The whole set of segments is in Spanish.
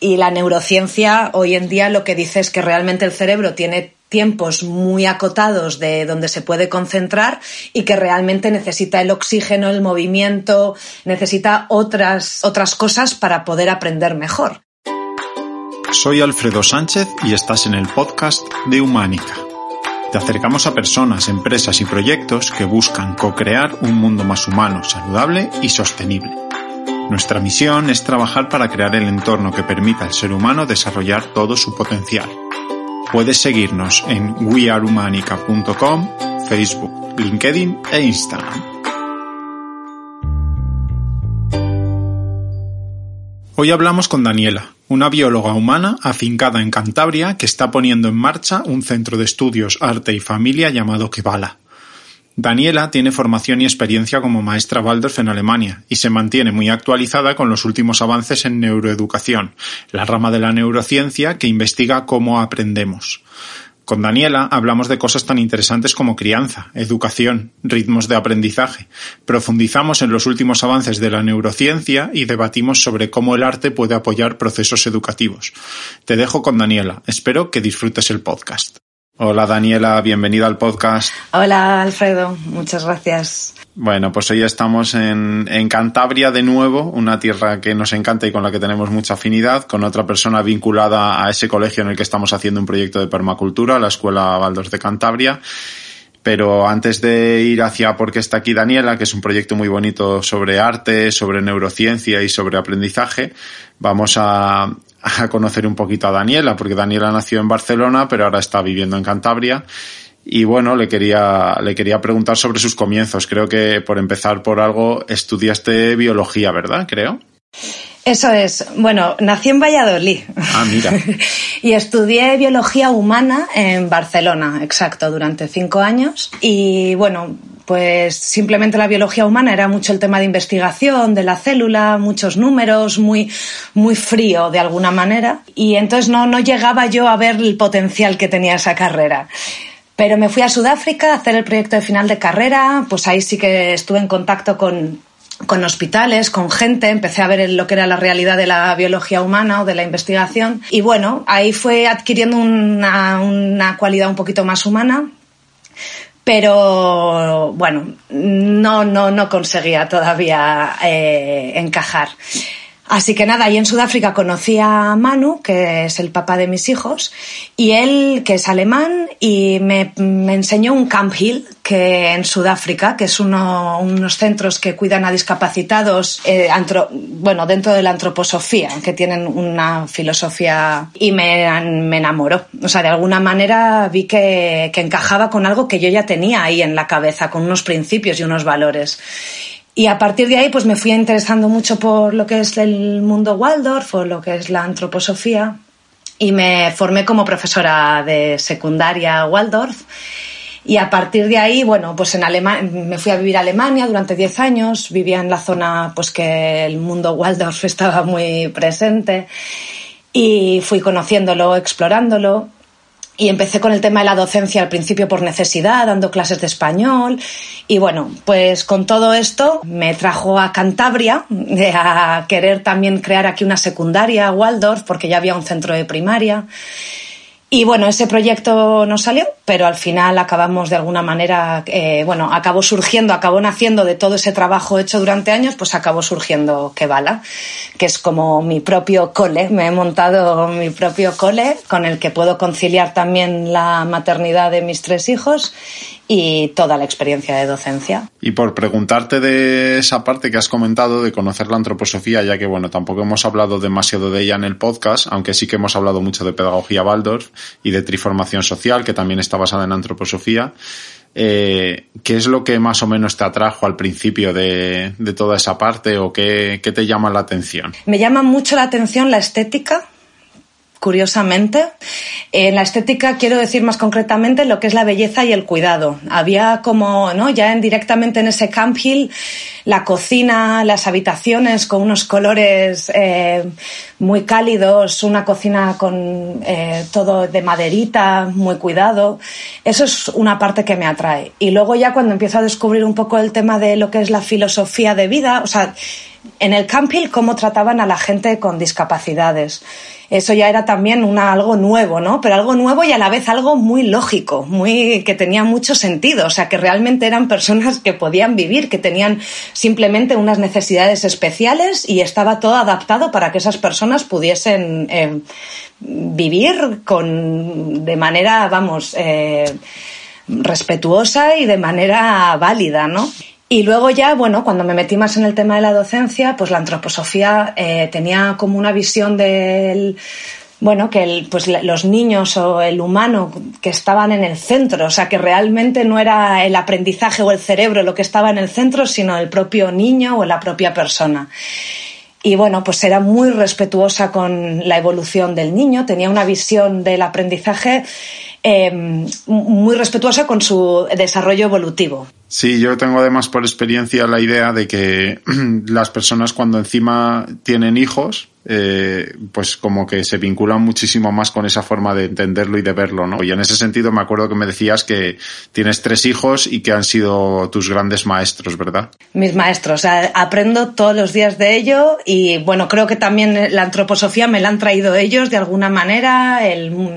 Y la neurociencia hoy en día lo que dice es que realmente el cerebro tiene tiempos muy acotados de donde se puede concentrar y que realmente necesita el oxígeno, el movimiento, necesita otras, otras cosas para poder aprender mejor. Soy Alfredo Sánchez y estás en el podcast de Humánica. Te acercamos a personas, empresas y proyectos que buscan co-crear un mundo más humano, saludable y sostenible. Nuestra misión es trabajar para crear el entorno que permita al ser humano desarrollar todo su potencial. Puedes seguirnos en wearehumanica.com, Facebook, LinkedIn e Instagram. Hoy hablamos con Daniela, una bióloga humana afincada en Cantabria que está poniendo en marcha un centro de estudios arte y familia llamado Kevala. Daniela tiene formación y experiencia como maestra Waldorf en Alemania y se mantiene muy actualizada con los últimos avances en neuroeducación, la rama de la neurociencia que investiga cómo aprendemos. Con Daniela hablamos de cosas tan interesantes como crianza, educación, ritmos de aprendizaje. Profundizamos en los últimos avances de la neurociencia y debatimos sobre cómo el arte puede apoyar procesos educativos. Te dejo con Daniela. Espero que disfrutes el podcast. Hola Daniela, bienvenida al podcast. Hola Alfredo, muchas gracias. Bueno, pues hoy estamos en, en, Cantabria de nuevo, una tierra que nos encanta y con la que tenemos mucha afinidad, con otra persona vinculada a ese colegio en el que estamos haciendo un proyecto de permacultura, la Escuela Valdos de Cantabria. Pero antes de ir hacia por qué está aquí Daniela, que es un proyecto muy bonito sobre arte, sobre neurociencia y sobre aprendizaje, vamos a, a conocer un poquito a Daniela, porque Daniela nació en Barcelona, pero ahora está viviendo en Cantabria. Y bueno, le quería, le quería preguntar sobre sus comienzos. Creo que por empezar por algo, estudiaste biología, ¿verdad? Creo. Eso es. Bueno, nací en Valladolid. Ah, mira. y estudié biología humana en Barcelona, exacto, durante cinco años. Y bueno, pues simplemente la biología humana era mucho el tema de investigación de la célula, muchos números, muy, muy frío de alguna manera. Y entonces no, no llegaba yo a ver el potencial que tenía esa carrera. Pero me fui a Sudáfrica a hacer el proyecto de final de carrera, pues ahí sí que estuve en contacto con, con hospitales, con gente, empecé a ver lo que era la realidad de la biología humana o de la investigación y bueno, ahí fue adquiriendo una, una cualidad un poquito más humana, pero bueno, no, no, no conseguía todavía eh, encajar. Así que nada, ahí en Sudáfrica conocí a Manu, que es el papá de mis hijos, y él, que es alemán, y me, enseñó un Camp Hill, que en Sudáfrica, que es uno, unos centros que cuidan a discapacitados, eh, bueno, dentro de la antroposofía, que tienen una filosofía, y me, me enamoró. O sea, de alguna manera vi que, que encajaba con algo que yo ya tenía ahí en la cabeza, con unos principios y unos valores. Y a partir de ahí pues me fui interesando mucho por lo que es el mundo Waldorf o lo que es la antroposofía. Y me formé como profesora de secundaria Waldorf. Y a partir de ahí, bueno, pues en Alemania, me fui a vivir a Alemania durante 10 años, vivía en la zona pues que el mundo Waldorf estaba muy presente. Y fui conociéndolo, explorándolo y empecé con el tema de la docencia al principio por necesidad, dando clases de español. Y bueno, pues con todo esto me trajo a Cantabria, a querer también crear aquí una secundaria, Waldorf, porque ya había un centro de primaria. Y bueno, ese proyecto no salió, pero al final acabamos de alguna manera, eh, bueno, acabó surgiendo, acabó naciendo de todo ese trabajo hecho durante años, pues acabó surgiendo Kevala, que es como mi propio cole. Me he montado mi propio cole con el que puedo conciliar también la maternidad de mis tres hijos y toda la experiencia de docencia. Y por preguntarte de esa parte que has comentado de conocer la antroposofía, ya que bueno, tampoco hemos hablado demasiado de ella en el podcast, aunque sí que hemos hablado mucho de pedagogía Waldorf y de triformación social, que también está basada en antroposofía. Eh, ¿Qué es lo que más o menos te atrajo al principio de, de toda esa parte o qué, qué te llama la atención? Me llama mucho la atención la estética curiosamente. En la estética quiero decir más concretamente lo que es la belleza y el cuidado. Había como, ¿no? Ya en, directamente en ese Camp Hill, la cocina, las habitaciones con unos colores eh, muy cálidos, una cocina con eh, todo de maderita, muy cuidado. Eso es una parte que me atrae. Y luego ya cuando empiezo a descubrir un poco el tema de lo que es la filosofía de vida, o sea, en el Camp Hill cómo trataban a la gente con discapacidades eso ya era también una, algo nuevo, ¿no? Pero algo nuevo y a la vez algo muy lógico, muy, que tenía mucho sentido. O sea, que realmente eran personas que podían vivir, que tenían simplemente unas necesidades especiales y estaba todo adaptado para que esas personas pudiesen eh, vivir con, de manera, vamos, eh, respetuosa y de manera válida, ¿no? Y luego ya, bueno, cuando me metí más en el tema de la docencia, pues la antroposofía eh, tenía como una visión del, bueno, que el, pues los niños o el humano que estaban en el centro, o sea, que realmente no era el aprendizaje o el cerebro lo que estaba en el centro, sino el propio niño o la propia persona. Y bueno, pues era muy respetuosa con la evolución del niño, tenía una visión del aprendizaje eh, muy respetuosa con su desarrollo evolutivo. Sí, yo tengo además por experiencia la idea de que las personas cuando encima tienen hijos, eh, pues como que se vinculan muchísimo más con esa forma de entenderlo y de verlo, ¿no? Y en ese sentido me acuerdo que me decías que tienes tres hijos y que han sido tus grandes maestros, ¿verdad? Mis maestros, aprendo todos los días de ello y bueno, creo que también la antroposofía me la han traído ellos de alguna manera,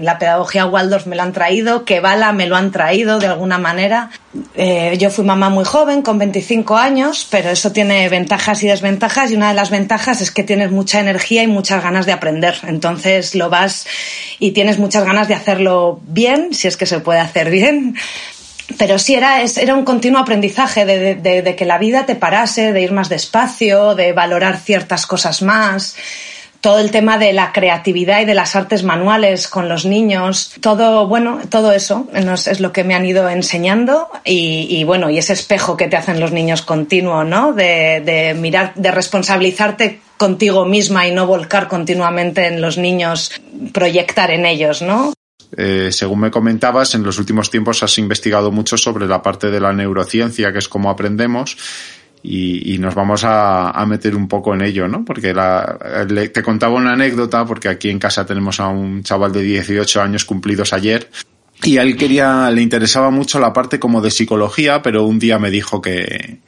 la pedagogía Waldorf me la han traído, Kevala me lo han traído de alguna manera. Eh, yo fui mamá muy joven, con 25 años, pero eso tiene ventajas y desventajas y una de las ventajas es que tienes mucha energía y muchas ganas de aprender. Entonces lo vas y tienes muchas ganas de hacerlo bien, si es que se puede hacer bien. Pero sí era, era un continuo aprendizaje de, de que la vida te parase, de ir más despacio, de valorar ciertas cosas más todo el tema de la creatividad y de las artes manuales con los niños, todo, bueno, todo eso es lo que me han ido enseñando y, bueno, y ese espejo que te hacen los niños continuo, ¿no? De, de mirar, de responsabilizarte contigo misma y no volcar continuamente en los niños, proyectar en ellos, ¿no? Eh, según me comentabas, en los últimos tiempos has investigado mucho sobre la parte de la neurociencia, que es cómo aprendemos, y, nos vamos a, meter un poco en ello, ¿no? Porque te contaba una anécdota, porque aquí en casa tenemos a un chaval de 18 años cumplidos ayer, y a él quería, le interesaba mucho la parte como de psicología, pero un día me dijo que,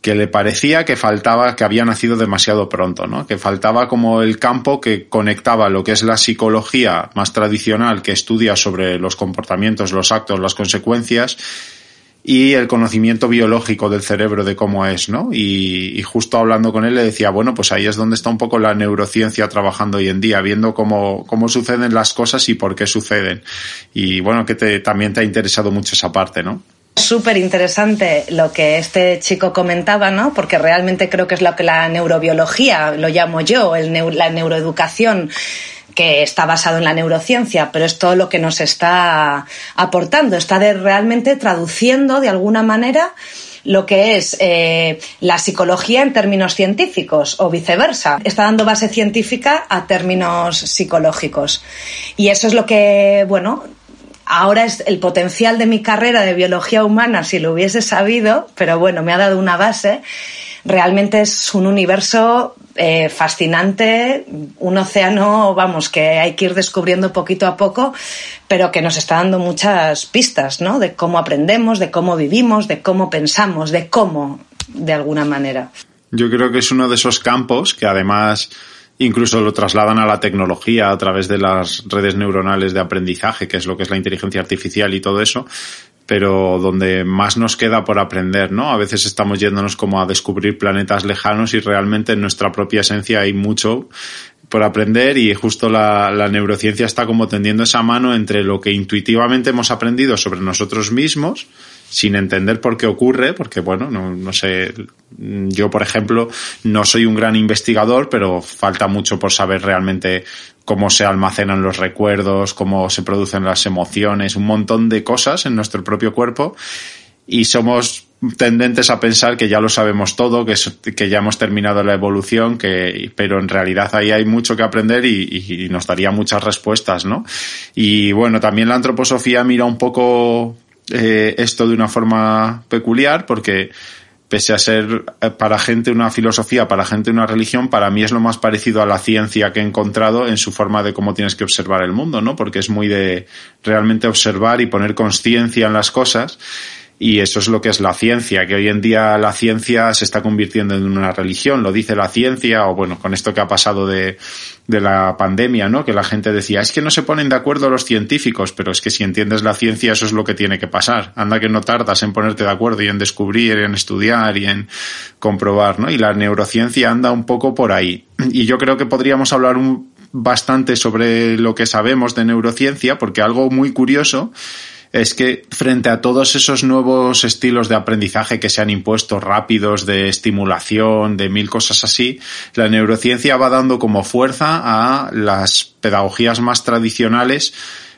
que le parecía que faltaba, que había nacido demasiado pronto, ¿no? Que faltaba como el campo que conectaba lo que es la psicología más tradicional que estudia sobre los comportamientos, los actos, las consecuencias, y el conocimiento biológico del cerebro de cómo es, ¿no? Y, justo hablando con él le decía, bueno, pues ahí es donde está un poco la neurociencia trabajando hoy en día, viendo cómo, cómo suceden las cosas y por qué suceden. Y bueno, que te, también te ha interesado mucho esa parte, ¿no? Súper interesante lo que este chico comentaba, ¿no? Porque realmente creo que es lo que la neurobiología, lo llamo yo, el, la neuroeducación que está basado en la neurociencia, pero es todo lo que nos está aportando, está realmente traduciendo de alguna manera lo que es eh, la psicología en términos científicos o viceversa. Está dando base científica a términos psicológicos. Y eso es lo que, bueno, ahora es el potencial de mi carrera de biología humana, si lo hubiese sabido, pero bueno, me ha dado una base. Realmente es un universo eh, fascinante, un océano, vamos, que hay que ir descubriendo poquito a poco, pero que nos está dando muchas pistas, ¿no? De cómo aprendemos, de cómo vivimos, de cómo pensamos, de cómo, de alguna manera. Yo creo que es uno de esos campos que además incluso lo trasladan a la tecnología a través de las redes neuronales de aprendizaje, que es lo que es la inteligencia artificial y todo eso, pero donde más nos queda por aprender, ¿no? A veces estamos yéndonos como a descubrir planetas lejanos y realmente en nuestra propia esencia hay mucho por aprender y justo la, neurociencia está como tendiendo esa mano entre lo que intuitivamente hemos aprendido sobre nosotros mismos sin entender por qué ocurre, porque bueno, no, no sé, yo por ejemplo no soy un gran investigador, pero falta mucho por saber realmente cómo se almacenan los recuerdos, cómo se producen las emociones, un montón de cosas en nuestro propio cuerpo y somos tendentes a pensar que ya lo sabemos todo, que, que ya hemos terminado la evolución, que, pero en realidad ahí hay mucho que aprender y, nos daría muchas respuestas, ¿no? Y bueno, también la antroposofía mira un poco eh, esto de una forma peculiar porque pese a ser eh, para gente una filosofía, para gente una religión, para mí es lo más parecido a la ciencia que he encontrado en su forma de cómo tienes que observar el mundo, ¿no? Porque es muy de realmente observar y poner conciencia en las cosas y eso es lo que es la ciencia, que hoy en día la ciencia se está convirtiendo en una religión, lo dice la ciencia, o bueno, con esto que ha pasado de, de la pandemia, ¿no? Que la gente decía, es que no se ponen de acuerdo los científicos, pero es que si entiendes la ciencia eso es lo que tiene que pasar. Anda que no tardas en ponerte de acuerdo y en descubrir, en estudiar y en comprobar, ¿no? Y la neurociencia anda un poco por ahí. Y yo creo que podríamos hablar un, bastante sobre lo que sabemos de neurociencia, porque algo muy curioso es que frente a todos esos nuevos estilos de aprendizaje que se han impuesto rápidos, de estimulación, de mil cosas así, la neurociencia va dando como fuerza a las pedagogías más tradicionales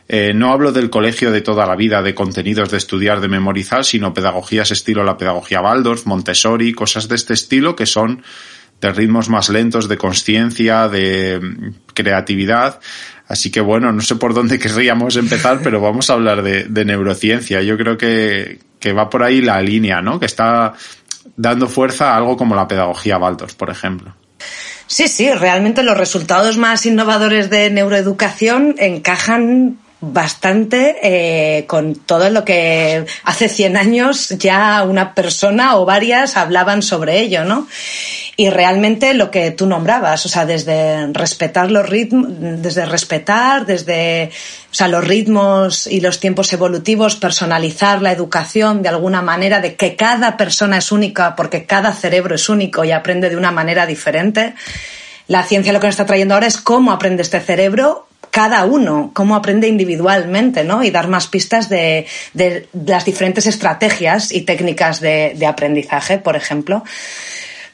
eh, no hablo del colegio de toda la vida, de contenidos de estudiar, de memorizar, sino pedagogías estilo la pedagogía Waldorf, Montessori, cosas de este estilo que son de ritmos más lentos, de conciencia, de creatividad. Así que bueno, no sé por dónde querríamos empezar, pero vamos a hablar de, neurociencia. Yo creo que, que, va por ahí la línea, ¿no? Que está dando fuerza a algo como la pedagogía Waldorf, por ejemplo. Sí, sí, realmente los resultados más innovadores de neuroeducación encajan bastante eh, con todo lo que hace 100 años ya una persona o varias hablaban sobre ello, ¿no? Y realmente lo que tú nombrabas, o sea, desde respetar los ritmos, desde respetar, desde, o sea, los ritmos y los tiempos evolutivos, personalizar la educación de alguna manera, de que cada persona es única porque cada cerebro es único y aprende de una manera diferente. La ciencia lo que nos está trayendo ahora es cómo aprende este cerebro cada uno, cómo aprende individualmente, ¿no? Y dar más pistas de, de las diferentes estrategias y técnicas de, de aprendizaje, por ejemplo.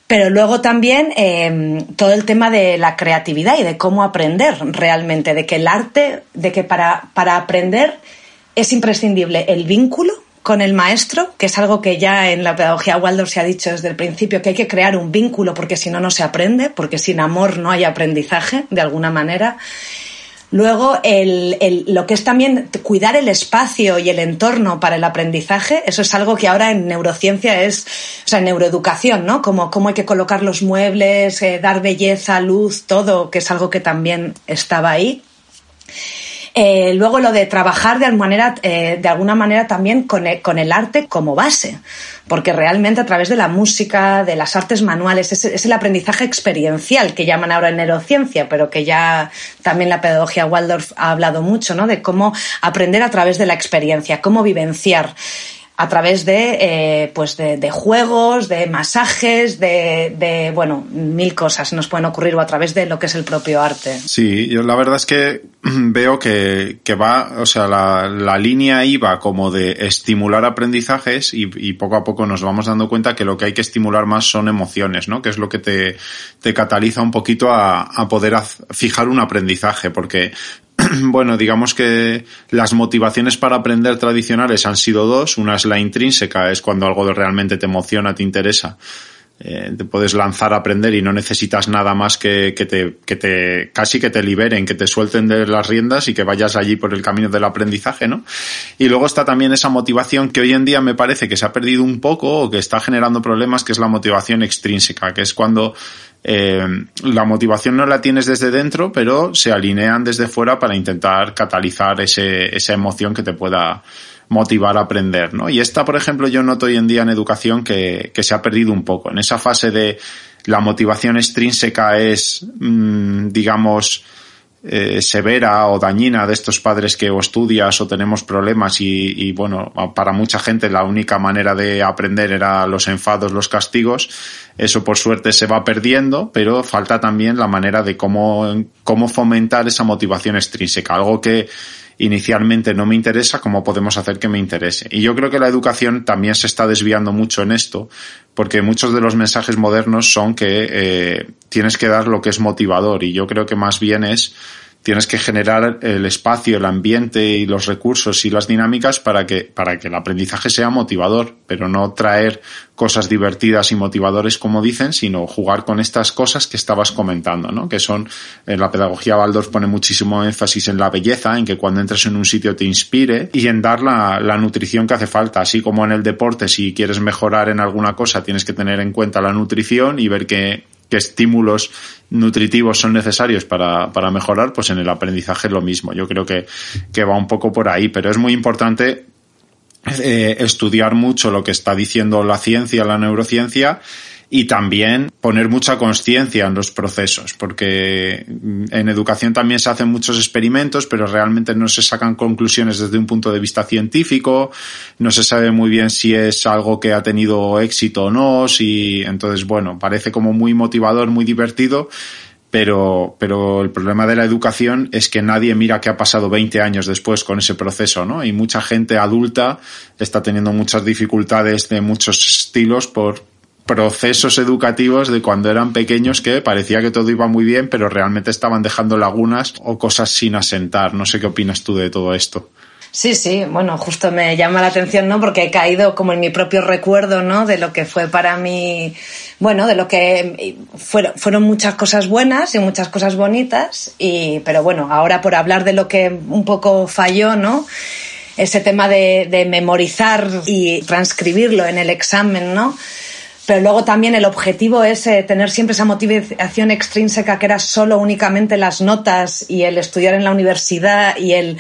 Pero luego también eh, todo el tema de la creatividad y de cómo aprender realmente, de que el arte, de que para, para aprender es imprescindible el vínculo con el maestro, que es algo que ya en la pedagogía Waldorf se ha dicho desde el principio, que hay que crear un vínculo porque si no, no se aprende, porque sin amor no hay aprendizaje, de alguna manera. Luego, el, el, lo que es también cuidar el espacio y el entorno para el aprendizaje, eso es algo que ahora en neurociencia es, o sea, en neuroeducación, ¿no? Como cómo hay que colocar los muebles, eh, dar belleza, luz, todo, que es algo que también estaba ahí. Eh, luego lo de trabajar de, manera, eh, de alguna manera también con el, con el, arte como base, porque realmente a través de la música, de las artes manuales, es, es, el aprendizaje experiencial que llaman ahora en neurociencia, pero que ya también la pedagogía Waldorf ha hablado mucho, ¿no? De cómo aprender a través de la experiencia, cómo vivenciar a través de, eh, pues de, de, juegos, de masajes, de, de, bueno, mil cosas nos pueden ocurrir o a través de lo que es el propio arte. Sí, yo la verdad es que veo que, que va, o sea, la, la línea iba como de estimular aprendizajes y, y, poco a poco nos vamos dando cuenta que lo que hay que estimular más son emociones, ¿no? Que es lo que te, te cataliza un poquito a, a poder fijar un aprendizaje, porque bueno, digamos que las motivaciones para aprender tradicionales han sido dos. Una es la intrínseca, es cuando algo realmente te emociona, te interesa. Eh, te puedes lanzar a aprender y no necesitas nada más que, que, te, que te, casi que te liberen, que te suelten de las riendas y que vayas allí por el camino del aprendizaje, ¿no? Y luego está también esa motivación que hoy en día me parece que se ha perdido un poco o que está generando problemas, que es la motivación extrínseca, que es cuando eh, la motivación no la tienes desde dentro, pero se alinean desde fuera para intentar catalizar ese, esa emoción que te pueda motivar a aprender, ¿no? Y esta, por ejemplo, yo noto hoy en día en educación que, que se ha perdido un poco. En esa fase de la motivación extrínseca es, mmm, digamos, eh, severa o dañina de estos padres que o estudias o tenemos problemas y, y, bueno, para mucha gente la única manera de aprender era los enfados, los castigos. Eso por suerte se va perdiendo, pero falta también la manera de cómo, cómo fomentar esa motivación extrínseca, algo que inicialmente no me interesa, ¿cómo podemos hacer que me interese? Y yo creo que la educación también se está desviando mucho en esto, porque muchos de los mensajes modernos son que eh, tienes que dar lo que es motivador y yo creo que más bien es tienes que generar el espacio, el ambiente y los recursos y las dinámicas para que, para que el aprendizaje sea motivador, pero no traer cosas divertidas y motivadores como dicen, sino jugar con estas cosas que estabas comentando, ¿no? Que son, en la pedagogía Waldorf pone muchísimo énfasis en la belleza, en que cuando entres en un sitio te inspire y en dar la, la nutrición que hace falta, así como en el deporte, si quieres mejorar en alguna cosa, tienes que tener en cuenta la nutrición y ver que qué estímulos nutritivos son necesarios para, para mejorar, pues en el aprendizaje lo mismo. Yo creo que, que va un poco por ahí, pero es muy importante eh, estudiar mucho lo que está diciendo la ciencia, la neurociencia, y también poner mucha conciencia en los procesos, porque en educación también se hacen muchos experimentos, pero realmente no se sacan conclusiones desde un punto de vista científico, no se sabe muy bien si es algo que ha tenido éxito o no, si entonces bueno, parece como muy motivador, muy divertido, pero, pero el problema de la educación es que nadie mira qué ha pasado 20 años después con ese proceso, ¿no? Y mucha gente adulta está teniendo muchas dificultades de muchos estilos por, procesos educativos de cuando eran pequeños que parecía que todo iba muy bien, pero realmente estaban dejando lagunas o cosas sin asentar. No sé qué opinas tú de todo esto. Sí, sí, bueno, justo me llama la atención, ¿no? Porque he caído como en mi propio recuerdo, ¿no? De lo que fue para mí, bueno, de lo que fueron, fueron muchas cosas buenas y muchas cosas bonitas, y, pero bueno, ahora por hablar de lo que un poco falló, ¿no? Ese tema de, de memorizar y transcribirlo en el examen, ¿no? Pero luego también el objetivo es eh, tener siempre esa motivación extrínseca que era solo únicamente las notas y el estudiar en la universidad y el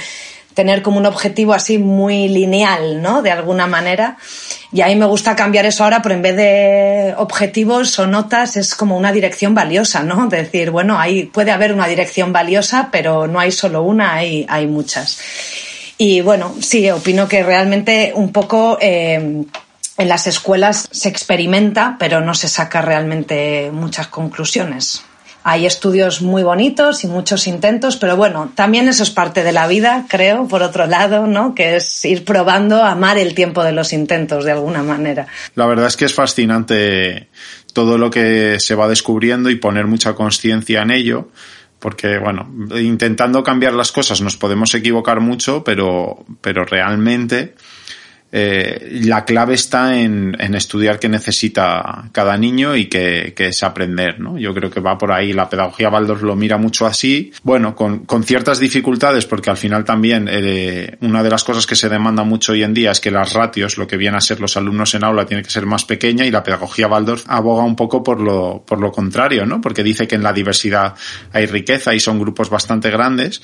tener como un objetivo así muy lineal, ¿no? De alguna manera. Y ahí me gusta cambiar eso ahora, pero en vez de objetivos o notas es como una dirección valiosa, ¿no? decir, bueno, ahí puede haber una dirección valiosa, pero no hay solo una, hay, hay muchas. Y bueno, sí, opino que realmente un poco eh, en las escuelas se experimenta, pero no se saca realmente muchas conclusiones. Hay estudios muy bonitos y muchos intentos, pero bueno, también eso es parte de la vida, creo, por otro lado, ¿no? Que es ir probando, amar el tiempo de los intentos de alguna manera. La verdad es que es fascinante todo lo que se va descubriendo y poner mucha conciencia en ello porque bueno, intentando cambiar las cosas nos podemos equivocar mucho, pero, pero realmente eh, la clave está en, en, estudiar qué necesita cada niño y qué, qué, es aprender, ¿no? Yo creo que va por ahí. La pedagogía Baldor lo mira mucho así. Bueno, con, con ciertas dificultades, porque al final también eh, una de las cosas que se demanda mucho hoy en día es que las ratios, lo que viene a ser los alumnos en aula, tiene que ser más pequeña y la pedagogía Baldor aboga un poco por lo, por lo contrario, ¿no? Porque dice que en la diversidad hay riqueza y son grupos bastante grandes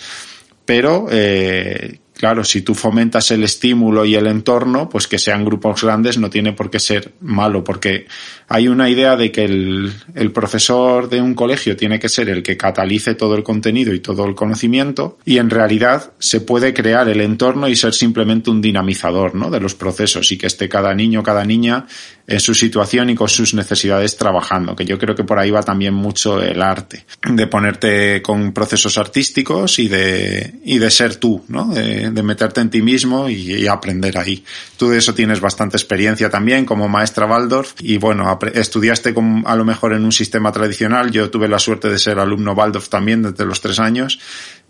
pero eh, Claro, si tú fomentas el estímulo y el entorno, pues que sean grupos grandes no tiene por qué ser malo, porque hay una idea de que el, el, profesor de un colegio tiene que ser el que catalice todo el contenido y todo el conocimiento, y en realidad se puede crear el entorno y ser simplemente un dinamizador, ¿no? De los procesos y que esté cada niño, cada niña en su situación y con sus necesidades trabajando, que yo creo que por ahí va también mucho el arte, de ponerte con procesos artísticos y de, y de ser tú, ¿no? De, meterte en ti mismo y, y, aprender ahí. Tú de eso tienes bastante experiencia también como maestra Waldorf y bueno, estudiaste con, a lo mejor en un sistema tradicional. Yo tuve la suerte de ser alumno Waldorf también desde los tres años,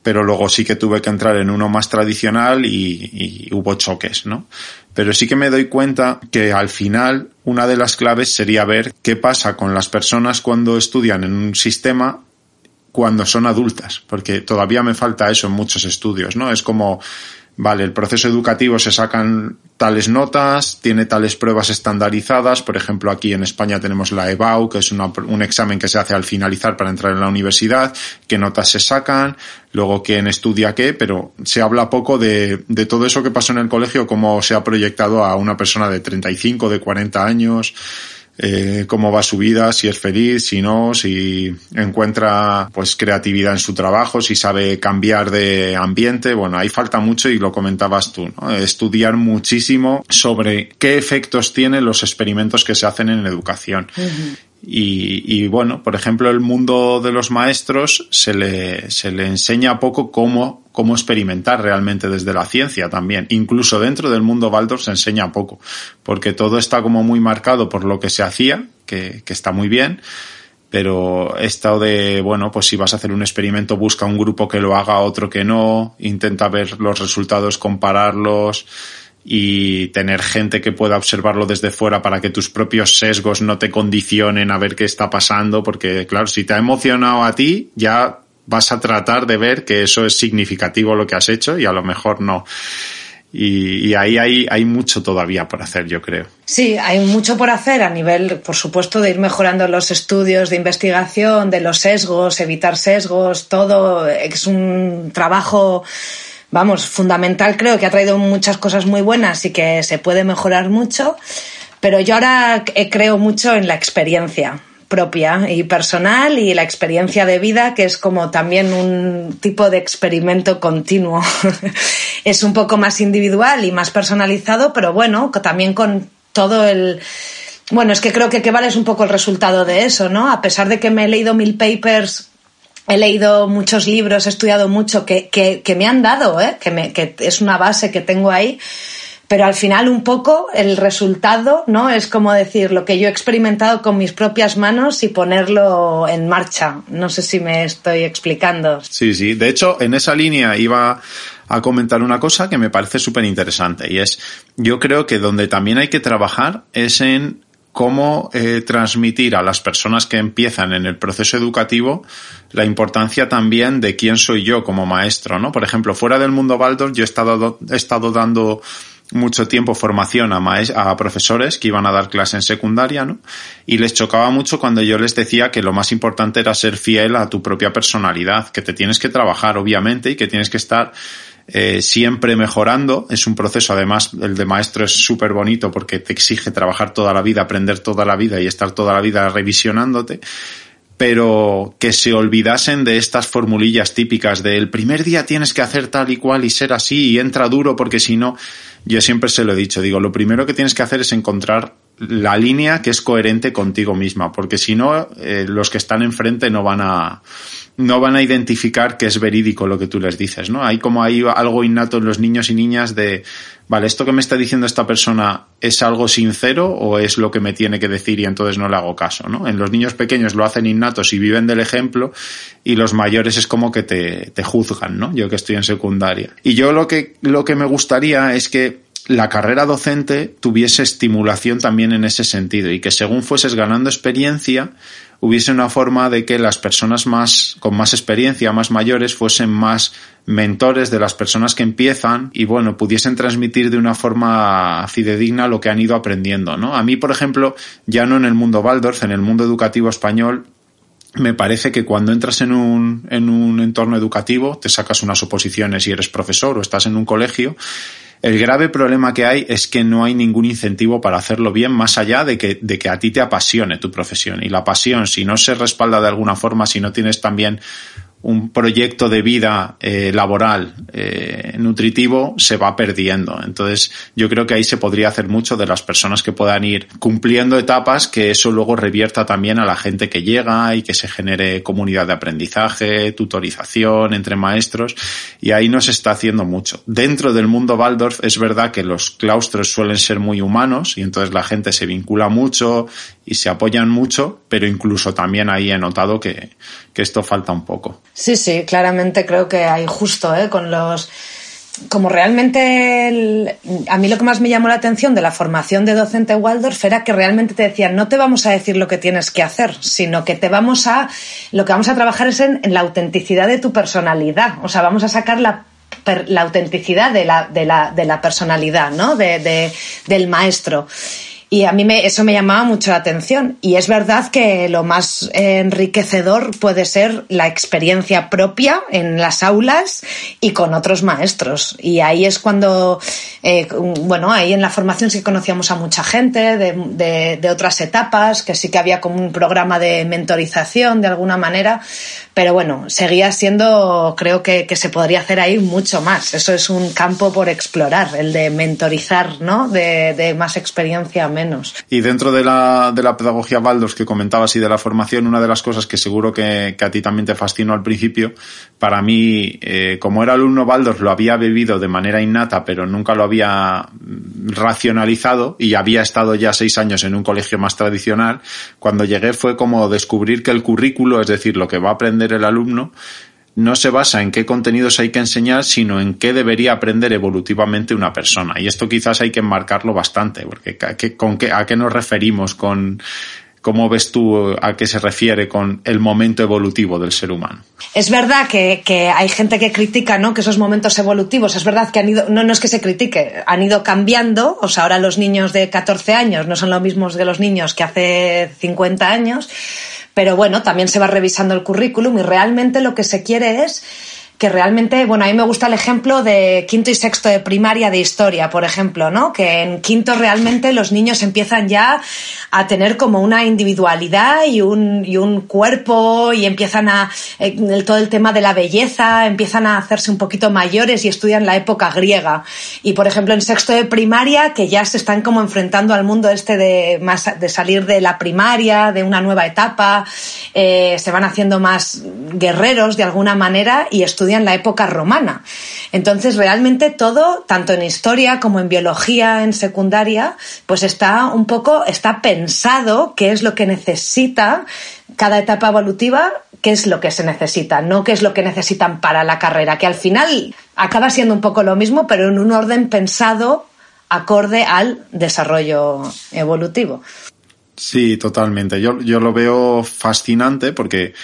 pero luego sí que tuve que entrar en uno más tradicional y, y hubo choques, ¿no? Pero sí que me doy cuenta que al final una de las claves sería ver qué pasa con las personas cuando estudian en un sistema cuando son adultas, porque todavía me falta eso en muchos estudios, ¿no? Es como, vale, el proceso educativo se sacan tales notas, tiene tales pruebas estandarizadas, por ejemplo, aquí en España tenemos la EBAU, que es una, un examen que se hace al finalizar para entrar en la universidad, qué notas se sacan, luego quién estudia qué, pero se habla poco de, de todo eso que pasó en el colegio, cómo se ha proyectado a una persona de 35, de 40 años, eh, cómo va su vida, si es feliz, si no, si encuentra pues creatividad en su trabajo, si sabe cambiar de ambiente. Bueno, ahí falta mucho y lo comentabas tú, ¿no? Estudiar muchísimo sobre qué efectos tienen los experimentos que se hacen en educación. Uh -huh. Y, y, bueno, por ejemplo, el mundo de los maestros se le, se le enseña poco cómo, cómo experimentar realmente desde la ciencia también. Incluso dentro del mundo Waldorf se enseña poco, porque todo está como muy marcado por lo que se hacía, que, que está muy bien, pero he estado de, bueno, pues si vas a hacer un experimento, busca un grupo que lo haga, otro que no, intenta ver los resultados, compararlos y tener gente que pueda observarlo desde fuera para que tus propios sesgos no te condicionen a ver qué está pasando, porque claro, si te ha emocionado a ti, ya vas a tratar de ver que eso es significativo lo que has hecho y a lo mejor no. Y, ahí hay, hay mucho todavía por hacer, yo creo. Sí, hay mucho por hacer a nivel, por supuesto, de ir mejorando los estudios de investigación, de los sesgos, evitar sesgos, todo. Es un trabajo, vamos, fundamental, creo que ha traído muchas cosas muy buenas y que se puede mejorar mucho. Pero yo ahora creo mucho en la experiencia propia y personal y la experiencia de vida, que es como también un tipo de experimento continuo. es un poco más individual y más personalizado, pero bueno, también con todo el... Bueno, es que creo que que vale es un poco el resultado de eso, ¿no? A pesar de que me he leído mil papers he leído muchos libros, he estudiado mucho que, que, me han dado, ¿eh? que, me, que es una base que tengo ahí pero al final un poco el resultado, ¿no? Es como decir lo que yo he experimentado con mis propias manos y ponerlo en marcha. No sé si me estoy explicando. Sí, sí. De hecho, en esa línea iba a comentar una cosa que me parece súper interesante y es, yo creo que donde también hay que trabajar es en cómo eh, transmitir a las personas que empiezan en el proceso educativo la importancia también de quién soy yo como maestro, ¿no? Por ejemplo, fuera del mundo Baldor yo he estado, he estado dando mucho tiempo formación a, a profesores que iban a dar clase en secundaria, ¿no? Y les chocaba mucho cuando yo les decía que lo más importante era ser fiel a tu propia personalidad, que te tienes que trabajar, obviamente, y que tienes que estar eh, siempre mejorando. Es un proceso, además, el de maestro es súper bonito porque te exige trabajar toda la vida, aprender toda la vida y estar toda la vida revisionándote pero que se olvidasen de estas formulillas típicas de el primer día tienes que hacer tal y cual y ser así y entra duro porque si no yo siempre se lo he dicho, digo, lo primero que tienes que hacer es encontrar la línea que es coherente contigo misma, porque si no, eh, los que están enfrente no van a, no van a identificar que es verídico lo que tú les dices, ¿no? Hay como hay algo innato en los niños y niñas de, vale, esto que me está diciendo esta persona es algo sincero o es lo que me tiene que decir y entonces no le hago caso, ¿no? En los niños pequeños lo hacen innatos y viven del ejemplo y los mayores es como que te, te juzgan, ¿no? Yo que estoy en secundaria. Y yo lo que, lo que me gustaría es que la carrera docente tuviese estimulación también en ese sentido y que según fueses ganando experiencia, hubiese una forma de que las personas más, con más experiencia, más mayores, fuesen más mentores de las personas que empiezan y bueno, pudiesen transmitir de una forma fidedigna lo que han ido aprendiendo, ¿no? A mí, por ejemplo, ya no en el mundo Waldorf, en el mundo educativo español, me parece que cuando entras en un, en un entorno educativo, te sacas unas oposiciones y eres profesor o estás en un colegio, el grave problema que hay es que no hay ningún incentivo para hacerlo bien más allá de que, de que a ti te apasione tu profesión. Y la pasión, si no se respalda de alguna forma, si no tienes también un proyecto de vida eh, laboral eh, nutritivo se va perdiendo. Entonces, yo creo que ahí se podría hacer mucho de las personas que puedan ir cumpliendo etapas, que eso luego revierta también a la gente que llega y que se genere comunidad de aprendizaje, tutorización entre maestros, y ahí no se está haciendo mucho. Dentro del mundo Waldorf es verdad que los claustros suelen ser muy humanos y entonces la gente se vincula mucho y se apoyan mucho, pero incluso también ahí he notado que, que esto falta un poco. Sí, sí, claramente creo que hay justo, ¿eh? Con los como realmente a mí lo que más me llamó la atención de la formación de docente Waldorf era que realmente te decían no te vamos a decir lo que tienes que hacer, sino que te vamos a lo que vamos a trabajar es en, la autenticidad de tu personalidad, o sea, vamos a sacar la, la autenticidad de la, de la, de la personalidad, ¿no? De, de, del maestro. Y a mí me, eso me llamaba mucho la atención. Y es verdad que lo más enriquecedor puede ser la experiencia propia en las aulas y con otros maestros. Y ahí es cuando, eh, bueno, ahí en la formación sí conocíamos a mucha gente de, otras etapas, que sí que había como un programa de mentorización de alguna manera. Pero bueno, seguía siendo, creo que, se podría hacer ahí mucho más. Eso es un campo por explorar, el de mentorizar, ¿no? De, más experiencia Y dentro de la, de la pedagogía Waldorf que comentabas y de la formación, una de las cosas que seguro que, que a ti también te fascinó al principio, para mí, eh, como era alumno Waldorf, lo había vivido de manera innata, pero nunca lo había racionalizado y había estado ya seis años en un colegio más tradicional. Cuando llegué fue como descubrir que el currículo, es decir, lo que va a aprender el alumno, no se basa en qué contenidos hay que enseñar, sino en qué debería aprender evolutivamente una persona. Y esto quizás hay que enmarcarlo bastante, porque con qué, ¿a qué nos referimos con ¿Cómo ves tú a qué se refiere con el momento evolutivo del ser humano? Es verdad que, hay gente que critica ¿no? que esos momentos evolutivos, es verdad que han ido, no, no es que se critique, han ido cambiando, o sea, ahora los niños de 14 años no son los mismos que los niños que hace 50 años, pero bueno, también se va revisando el currículum y realmente lo que se quiere es que realmente, bueno, a mí me gusta el ejemplo de quinto y sexto de primaria de historia, por ejemplo, ¿no? Que en quinto realmente los niños empiezan ya a tener como una individualidad y un, y un cuerpo y empiezan a, eh, todo el tema de la belleza, empiezan a hacerse un poquito mayores y estudian la época griega. Y por ejemplo en sexto de primaria, que ya se están como enfrentando al mundo este de, más, de salir de la primaria, de una nueva etapa, eh, se van haciendo más guerreros de alguna manera y estudian en la época romana. Entonces, realmente todo, tanto en historia como en biología, en secundaria, pues está un poco, está pensado qué es lo que necesita cada etapa evolutiva, qué es lo que se necesita, no qué es lo que necesitan para la carrera, que al final acaba siendo un poco lo mismo, pero en un orden pensado acorde al desarrollo evolutivo. Sí, totalmente. Yo, yo lo veo fascinante porque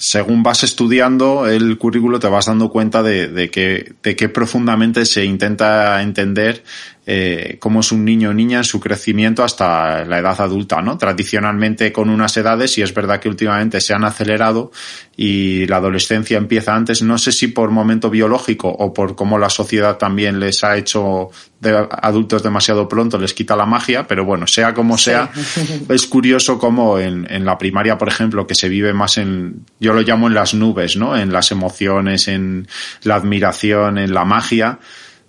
según vas estudiando el currículo te vas dando cuenta de, de, que, de que profundamente se intenta entender eh, cómo es un niño o niña en su crecimiento hasta la edad adulta, ¿no? Tradicionalmente con unas edades, y es verdad que últimamente se han acelerado y la adolescencia empieza antes, no sé si por momento biológico o por cómo la sociedad también les ha hecho de adultos demasiado pronto, les quita la magia, pero bueno, sea como sea, es curioso cómo en, en la primaria, por ejemplo, que se vive más en, yo lo llamo en las nubes, ¿no? En las emociones, en la admiración, en la magia,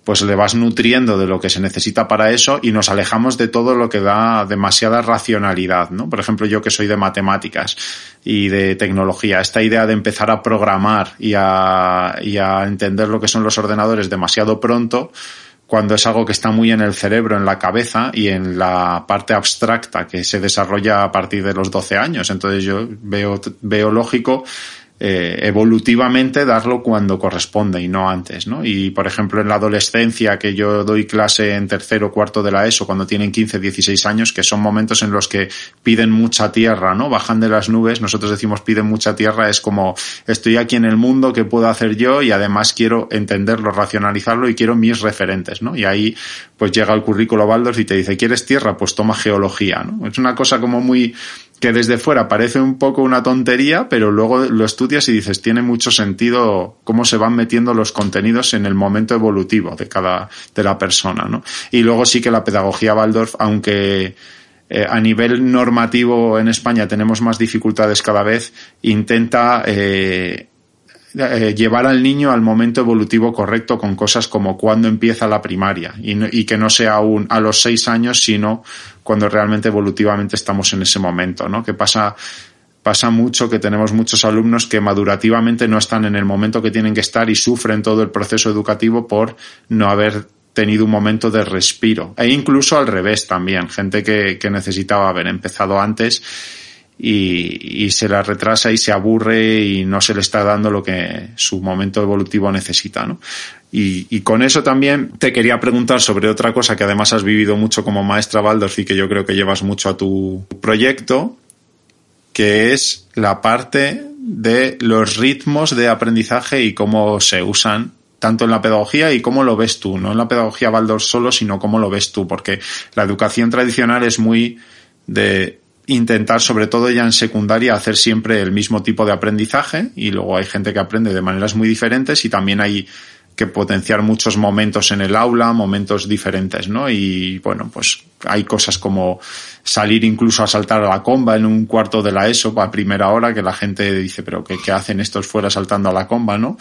pues le vas nutriendo de lo que se necesita para eso y nos alejamos de todo lo que da demasiada racionalidad, ¿no? Por ejemplo, yo que soy de matemáticas y de tecnología, esta idea de empezar a programar y a, y a entender lo que son los ordenadores demasiado pronto, cuando es algo que está muy en el cerebro, en la cabeza y en la parte abstracta que se desarrolla a partir de los 12 años. Entonces yo veo, veo lógico eh, evolutivamente darlo cuando corresponde y no antes, ¿no? Y por ejemplo en la adolescencia que yo doy clase en tercero o cuarto de la ESO cuando tienen 15, 16 años, que son momentos en los que piden mucha tierra, ¿no? Bajan de las nubes, nosotros decimos piden mucha tierra, es como estoy aquí en el mundo, ¿qué puedo hacer yo? Y además quiero entenderlo, racionalizarlo y quiero mis referentes, ¿no? Y ahí pues llega el currículo Baldors y te dice, ¿quieres tierra? Pues toma geología, ¿no? Es una cosa como muy que desde fuera parece un poco una tontería, pero luego lo estudias y dices, tiene mucho sentido cómo se van metiendo los contenidos en el momento evolutivo de cada, de la persona, ¿no? Y luego sí que la pedagogía Waldorf, aunque eh, a nivel normativo en España tenemos más dificultades cada vez, intenta eh, eh, llevar al niño al momento evolutivo correcto con cosas como cuando empieza la primaria y, que no sea aún a los seis años, sino cuando realmente evolutivamente estamos en ese momento, ¿no? Que pasa, pasa mucho que tenemos muchos alumnos que madurativamente no están en el momento que tienen que estar y sufren todo el proceso educativo por no haber tenido un momento de respiro. E incluso al revés también, gente que necesitaba haber empezado antes y, y, se la retrasa y se aburre y no se le está dando lo que su momento evolutivo necesita, ¿no? Y, y, con eso también te quería preguntar sobre otra cosa que además has vivido mucho como maestra Waldorf y que yo creo que llevas mucho a tu proyecto, que es la parte de los ritmos de aprendizaje y cómo se usan tanto en la pedagogía y cómo lo ves tú, no en la pedagogía Waldorf solo, sino cómo lo ves tú, porque la educación tradicional es muy de intentar, sobre todo ya en secundaria, hacer siempre el mismo tipo de aprendizaje y luego hay gente que aprende de maneras muy diferentes y también hay que potenciar muchos momentos en el aula, momentos diferentes, ¿no? Y bueno, pues hay cosas como salir incluso a saltar a la comba en un cuarto de la ESO a primera hora, que la gente dice, pero ¿qué, qué hacen estos fuera saltando a la comba, no?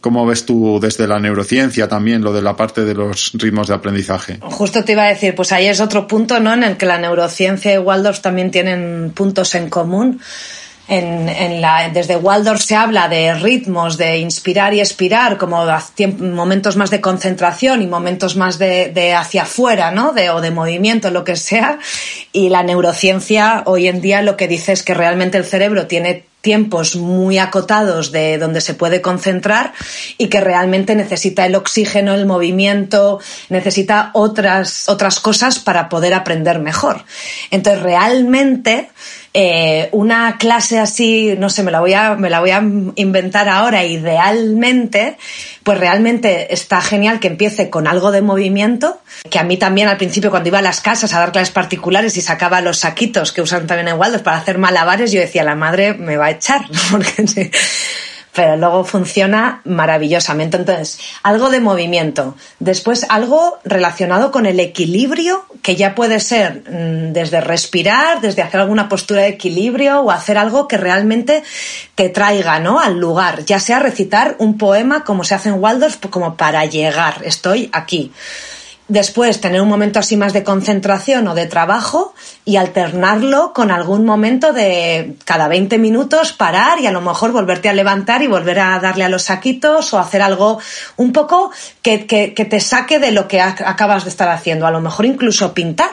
¿Cómo ves tú desde la neurociencia también lo de la parte de los ritmos de aprendizaje? Justo te iba a decir, pues ahí es otro punto, ¿no? En el que la neurociencia y Waldorf también tienen puntos en común. En, desde Waldorf se habla de ritmos, de inspirar y expirar, como momentos más de concentración y momentos más de, de hacia afuera, ¿no? De, o de movimiento, lo que sea. Y la neurociencia hoy en día lo que dice es que realmente el cerebro tiene tiempos muy acotados de donde se puede concentrar y que realmente necesita el oxígeno, el movimiento, necesita otras, otras cosas para poder aprender mejor. Entonces, realmente, eh, una clase así, no sé, me la voy a, me la voy a inventar ahora, idealmente, pues realmente está genial que empiece con algo de movimiento, que a mí también al principio cuando iba a las casas a dar clases particulares y sacaba los saquitos que usan también en Waldorf para hacer malabares, yo decía, la madre me va a echar, porque pero luego funciona maravillosamente. Entonces, algo de movimiento. Después, algo relacionado con el equilibrio, que ya puede ser mm, desde respirar, desde hacer alguna postura de equilibrio o hacer algo que realmente te traiga ¿no? al lugar, ya sea recitar un poema como se hace en Waldorf, como para llegar, estoy aquí después tener un momento así más de concentración o de trabajo y alternarlo con algún momento de cada 20 minutos parar y a lo mejor volverte a levantar y volver a darle a los saquitos o hacer algo un poco que, te saque de lo que acabas de estar haciendo, a lo mejor incluso pintar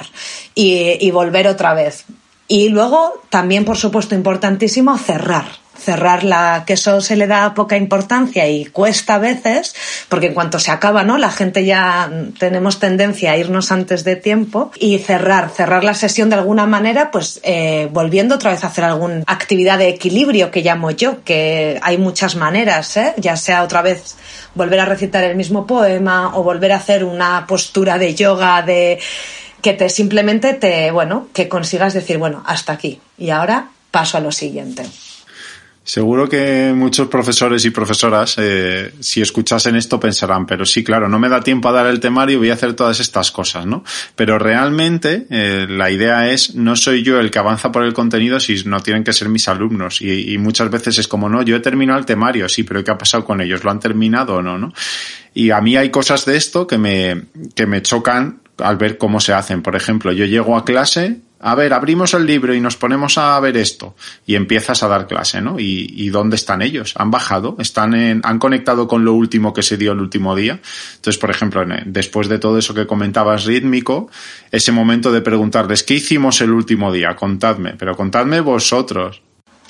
y volver otra vez. Y luego también, por supuesto, importantísimo, cerrar cerrarla, que eso se le da poca importancia y cuesta a veces, porque en cuanto se acaba, ¿no? La gente ya tenemos tendencia a irnos antes de tiempo y cerrar, cerrar la sesión de alguna manera, pues eh, volviendo otra vez a hacer alguna actividad de equilibrio que llamo yo, que hay muchas maneras, ¿eh? Ya sea otra vez volver a recitar el mismo poema o volver a hacer una postura de yoga de que te simplemente te, bueno, que consigas decir, bueno, hasta aquí y ahora paso a lo siguiente. Seguro que muchos profesores y profesoras, eh, si escuchasen esto, pensarán, pero sí, claro, no me da tiempo a dar el temario y voy a hacer todas estas cosas, ¿no? Pero realmente eh, la idea es, no soy yo el que avanza por el contenido, si no tienen que ser mis alumnos. Y, y muchas veces es como, no, yo he terminado el temario, sí, pero ¿qué ha pasado con ellos? ¿Lo han terminado o no, no? Y a mí hay cosas de esto que me, que me chocan al ver cómo se hacen. Por ejemplo, yo llego a clase a ver, abrimos el libro y nos ponemos a ver esto y empiezas a dar clase, ¿no? ¿Y, dónde están ellos? ¿Han bajado? ¿Están en, han conectado con lo último que se dio el último día? Entonces, por ejemplo, después de todo eso que comentabas rítmico, ese momento de preguntarles, ¿qué hicimos el último día? Contadme, pero contadme vosotros.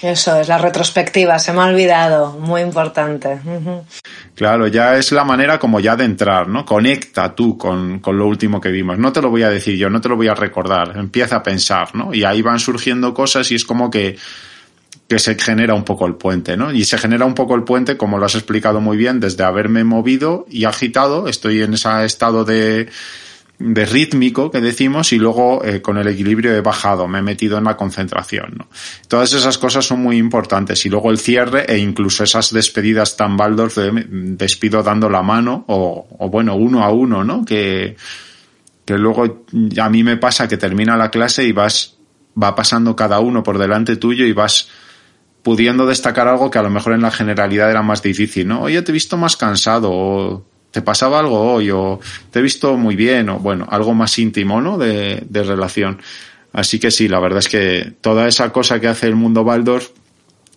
Eso es, la retrospectiva, se me ha olvidado, muy importante. Claro, ya es la manera como ya de entrar, ¿no? Conecta tú con, con, lo último que vimos. No te lo voy a decir yo, no te lo voy a recordar. Empieza a pensar, ¿no? Y ahí van surgiendo cosas y es como que, que se genera un poco el puente, ¿no? Y se genera un poco el puente, como lo has explicado muy bien, desde haberme movido y agitado, estoy en ese estado de, de rítmico que decimos y luego eh, con el equilibrio he bajado, me he metido en la concentración. ¿no? Todas esas cosas son muy importantes y luego el cierre e incluso esas despedidas tan de despido dando la mano o, o, bueno, uno a uno, ¿no? Que, que luego a mí me pasa que termina la clase y vas, va pasando cada uno por delante tuyo y vas pudiendo destacar algo que a lo mejor en la generalidad era más difícil, ¿no? Oye, te he visto más cansado o ¿te pasaba algo hoy? O te he visto muy bien, o bueno, algo más íntimo, ¿no? De, de relación. Así que sí, la verdad es que toda esa cosa que hace el mundo Waldorf,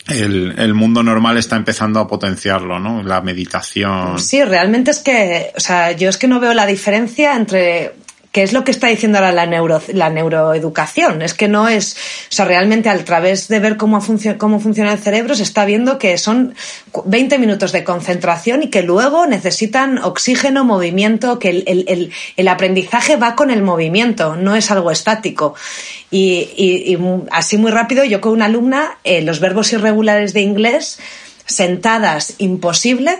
el, el, mundo normal está empezando a potenciarlo, ¿no? La meditación. Sí, realmente es que, o sea, yo es que no veo la diferencia entre que es lo que está diciendo ahora la, neuro, la neuroeducación. Es que no es, o sea, realmente a través de ver cómo, cómo funciona el cerebro se está viendo que son 20 minutos de concentración y que luego necesitan oxígeno, movimiento, que el, el, el aprendizaje va con el movimiento, no es algo estático. Y, y, y así muy rápido, yo con una alumna, eh, los verbos irregulares de inglés, sentadas, imposible,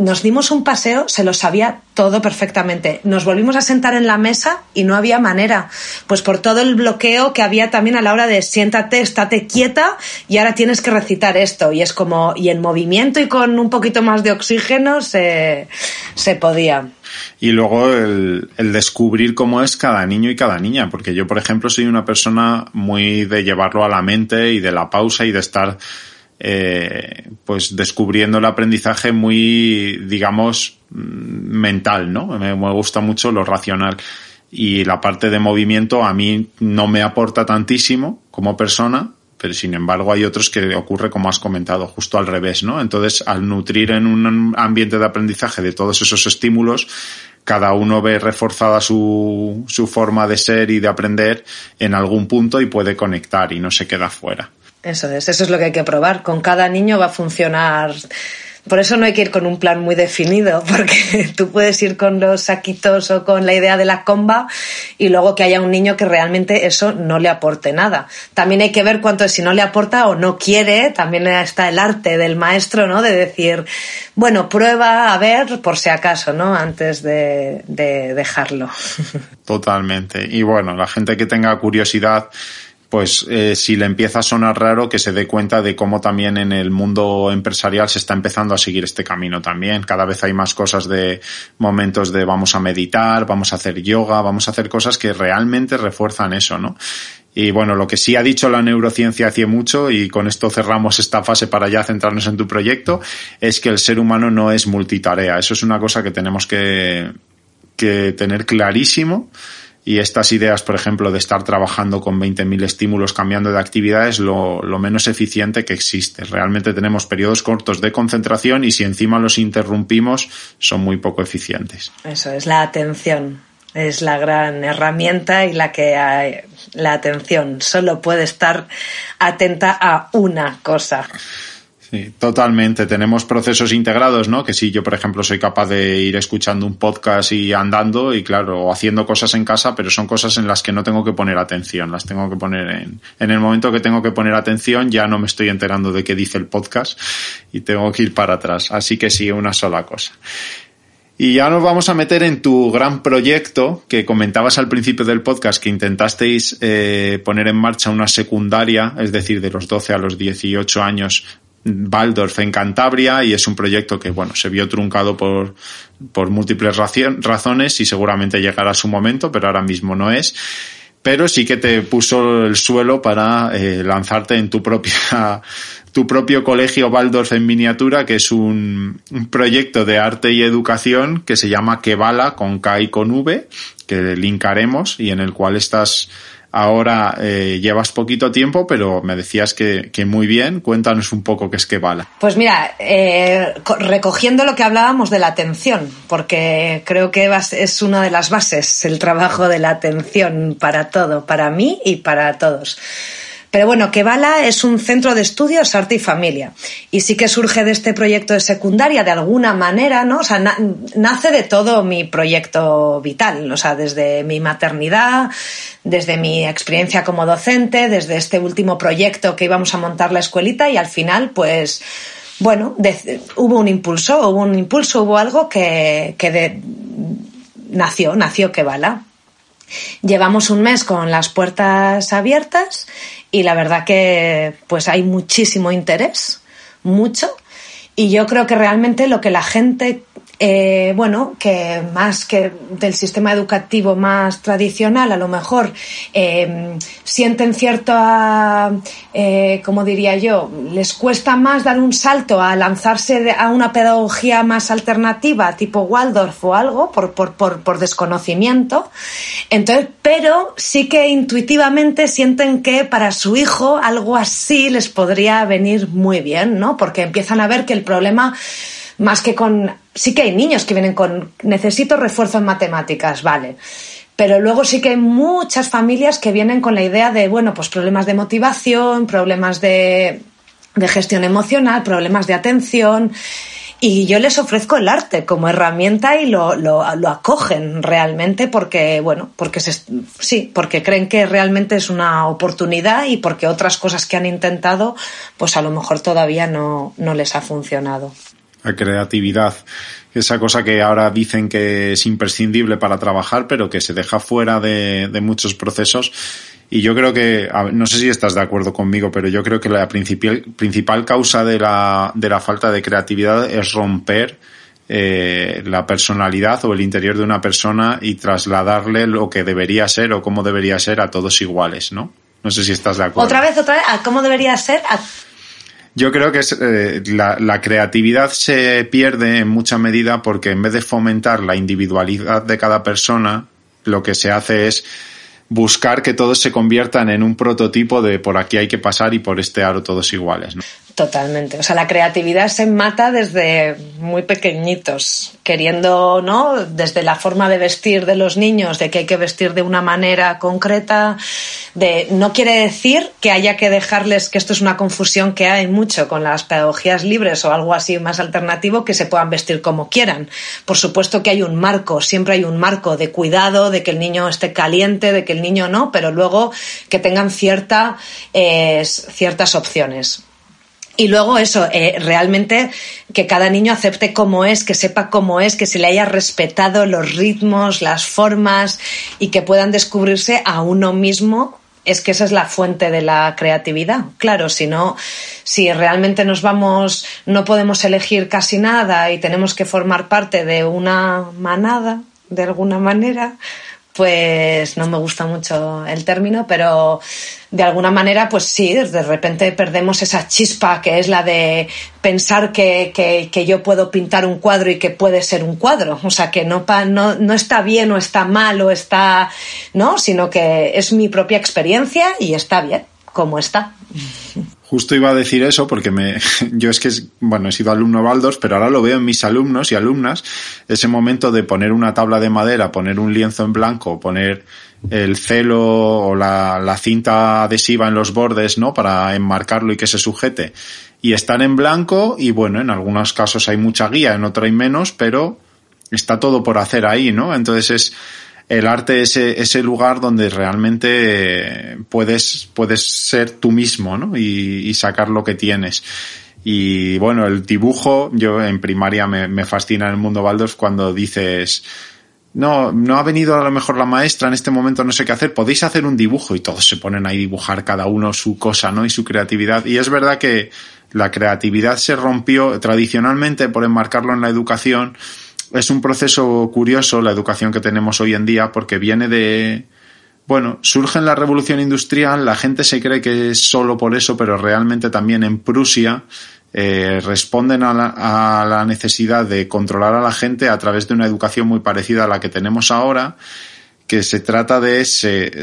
nos dimos un paseo, se lo sabía todo perfectamente. Nos volvimos a sentar en la mesa y no había manera, pues por todo el bloqueo que había también a la hora de siéntate, estate quieta y ahora tienes que recitar esto. Y es como, y en movimiento y con un poquito más de oxígeno se, se podía. Y luego el, el, descubrir cómo es cada niño y cada niña, porque yo, por ejemplo, soy una persona muy de llevarlo a la mente y de la pausa y de estar eh, pues descubriendo el aprendizaje muy, digamos, mental, ¿no? Me, gusta mucho lo racional y la parte de movimiento a mí no me aporta tantísimo como persona, pero sin embargo hay otros que ocurre como has comentado, justo al revés, ¿no? Entonces, al nutrir en un ambiente de aprendizaje de todos esos estímulos, cada uno ve reforzada su, su forma de ser y de aprender en algún punto y puede conectar y no se queda fuera. Eso es, eso es lo que hay que probar. Con cada niño va a funcionar por eso no hay que ir con un plan muy definido, porque tú puedes ir con los saquitos o con la idea de la comba y luego que haya un niño que realmente eso no le aporte nada. También hay que ver cuánto si no le aporta o no quiere, también está el arte del maestro, ¿no? De decir, bueno, prueba a ver por si acaso, ¿no? Antes de, de dejarlo. Totalmente. Y bueno, la gente que tenga curiosidad, pues eh, si le empieza a sonar raro que se dé cuenta de cómo también en el mundo empresarial se está empezando a seguir este camino también. Cada vez hay más cosas de momentos de vamos a meditar, vamos a hacer yoga, vamos a hacer cosas que realmente refuerzan eso, ¿no? Y bueno, lo que sí ha dicho la neurociencia hace mucho, y con esto cerramos esta fase para ya centrarnos en tu proyecto, es que el ser humano no es multitarea. Eso es una cosa que tenemos que, que tener clarísimo y estas ideas, por ejemplo, de estar trabajando con 20.000 estímulos cambiando de actividad es lo, lo, menos eficiente que existe. Realmente tenemos periodos cortos de concentración y si encima los interrumpimos son muy poco eficientes. Eso es la atención. Es la gran herramienta y la que hay, la atención solo puede estar atenta a una cosa. Sí, totalmente. Tenemos procesos integrados, ¿no? Que sí, yo, por ejemplo, soy capaz de ir escuchando un podcast y andando y, claro, haciendo cosas en casa, pero son cosas en las que no tengo que poner atención. Las tengo que poner en, en el momento que tengo que poner atención, ya no me estoy enterando de qué dice el podcast y tengo que ir para atrás. Así que sí, una sola cosa. Y ya nos vamos a meter en tu gran proyecto que comentabas al principio del podcast que intentasteis eh, poner en marcha una secundaria, es decir, de los 12 a los 18 años Waldorf en Cantabria y es un proyecto que bueno se vio truncado por, por múltiples razones y seguramente llegará su momento, pero ahora mismo no es. Pero sí que te puso el suelo para eh, lanzarte en tu propia tu propio colegio Waldorf en miniatura, que es un, un proyecto de arte y educación que se llama Kevala con K y con V, que linkaremos y en el cual estás Ahora eh, llevas poquito tiempo, pero me decías que, muy bien. Cuéntanos un poco qué es que bala. Pues mira, eh, recogiendo lo que hablábamos de la atención, porque creo que es una de las bases, el trabajo de la atención para todo, para mí y para todos. Pero bueno, Kevala es un centro de estudios arte y familia. Y sí que surge de este proyecto de secundaria de alguna manera, ¿no? O sea, na nace de todo mi proyecto vital, o sea, desde mi maternidad, desde mi experiencia como docente, desde este último proyecto que íbamos a montar la escuelita y al final, pues, bueno, hubo un impulso, hubo un impulso, hubo algo que, nació, nació Kevala. Llevamos un mes con las puertas abiertas y la verdad que pues hay muchísimo interés, mucho, y yo creo que realmente lo que la gente eh, bueno, que más que del sistema educativo más tradicional, a lo mejor eh, sienten cierta, eh, como diría yo, les cuesta más dar un salto a lanzarse a una pedagogía más alternativa, tipo Waldorf o algo, por, por, por, por desconocimiento. Entonces, pero sí que intuitivamente sienten que para su hijo algo así les podría venir muy bien, ¿no? Porque empiezan a ver que el problema más que con... Sí que hay niños que vienen con necesito refuerzo en matemáticas, vale. Pero luego sí que hay muchas familias que vienen con la idea de, bueno, pues problemas de motivación, problemas de, gestión emocional, problemas de atención. Y yo les ofrezco el arte como herramienta y lo, lo, lo acogen realmente porque, bueno, porque se, sí, porque creen que realmente es una oportunidad y porque otras cosas que han intentado, pues a lo mejor todavía no, no les ha funcionado la creatividad, esa cosa que ahora dicen que es imprescindible para trabajar, pero que se deja fuera de, muchos procesos. Y yo creo que, no sé si estás de acuerdo conmigo, pero yo creo que la principal, principal causa de la, de la falta de creatividad es romper eh, la personalidad o el interior de una persona y trasladarle lo que debería ser o cómo debería ser a todos iguales, ¿no? No sé si estás de acuerdo. Otra vez, otra vez, ¿a cómo debería ser? Yo creo que eh, la, la, creatividad se pierde en mucha medida porque en vez de fomentar la individualidad de cada persona, lo que se hace es buscar que todos se conviertan en un prototipo de por aquí hay que pasar y por este aro todos iguales. ¿no? Totalmente. O sea, la creatividad se mata desde muy pequeñitos, queriendo, ¿no? Desde la forma de vestir de los niños, de que hay que vestir de una manera concreta, de no quiere decir que haya que dejarles, que esto es una confusión que hay mucho con las pedagogías libres o algo así más alternativo, que se puedan vestir como quieran. Por supuesto que hay un marco, siempre hay un marco de cuidado, de que el niño esté caliente, de que el niño no, pero luego que tengan cierta, eh, ciertas opciones. Y luego eso, eh, realmente que cada niño acepte cómo es, que sepa cómo es, que se le haya respetado los ritmos, las formas y que puedan descubrirse a uno mismo. Es que esa es la fuente de la creatividad. Claro, si no, si realmente nos vamos, no podemos elegir casi nada y tenemos que formar parte de una manada, de alguna manera, pues no me gusta mucho el término, pero de alguna manera, pues sí, de repente perdemos esa chispa que es la de pensar que, que, yo puedo pintar un cuadro y que puede ser un cuadro. O sea, que no, no, no está bien o está mal o está, ¿no? Sino que es mi propia experiencia y está bien como está. Justo iba a decir eso porque me, yo es que, bueno, he sido alumno Baldos, pero ahora lo veo en mis alumnos y alumnas, ese momento de poner una tabla de madera, poner un lienzo en blanco, poner el celo o la, la cinta adhesiva en los bordes, ¿no? Para enmarcarlo y que se sujete. Y están en blanco y bueno, en algunos casos hay mucha guía, en otros hay menos, pero está todo por hacer ahí, ¿no? Entonces es, el arte es ese lugar donde realmente puedes, puedes ser tú mismo, ¿no? Y, sacar lo que tienes. Y bueno, el dibujo, yo en primaria me, me fascina en el mundo Baldos cuando dices, no, no ha venido a lo mejor la maestra en este momento, no sé qué hacer, podéis hacer un dibujo y todos se ponen ahí a dibujar cada uno su cosa, ¿no? Y su creatividad. Y es verdad que la creatividad se rompió tradicionalmente por enmarcarlo en la educación es un proceso curioso la educación que tenemos hoy en día porque viene de, bueno, surge en la revolución industrial, la gente se cree que es solo por eso, pero realmente también en Prusia eh, responden a la, a la, necesidad de controlar a la gente a través de una educación muy parecida a la que tenemos ahora, que se trata de,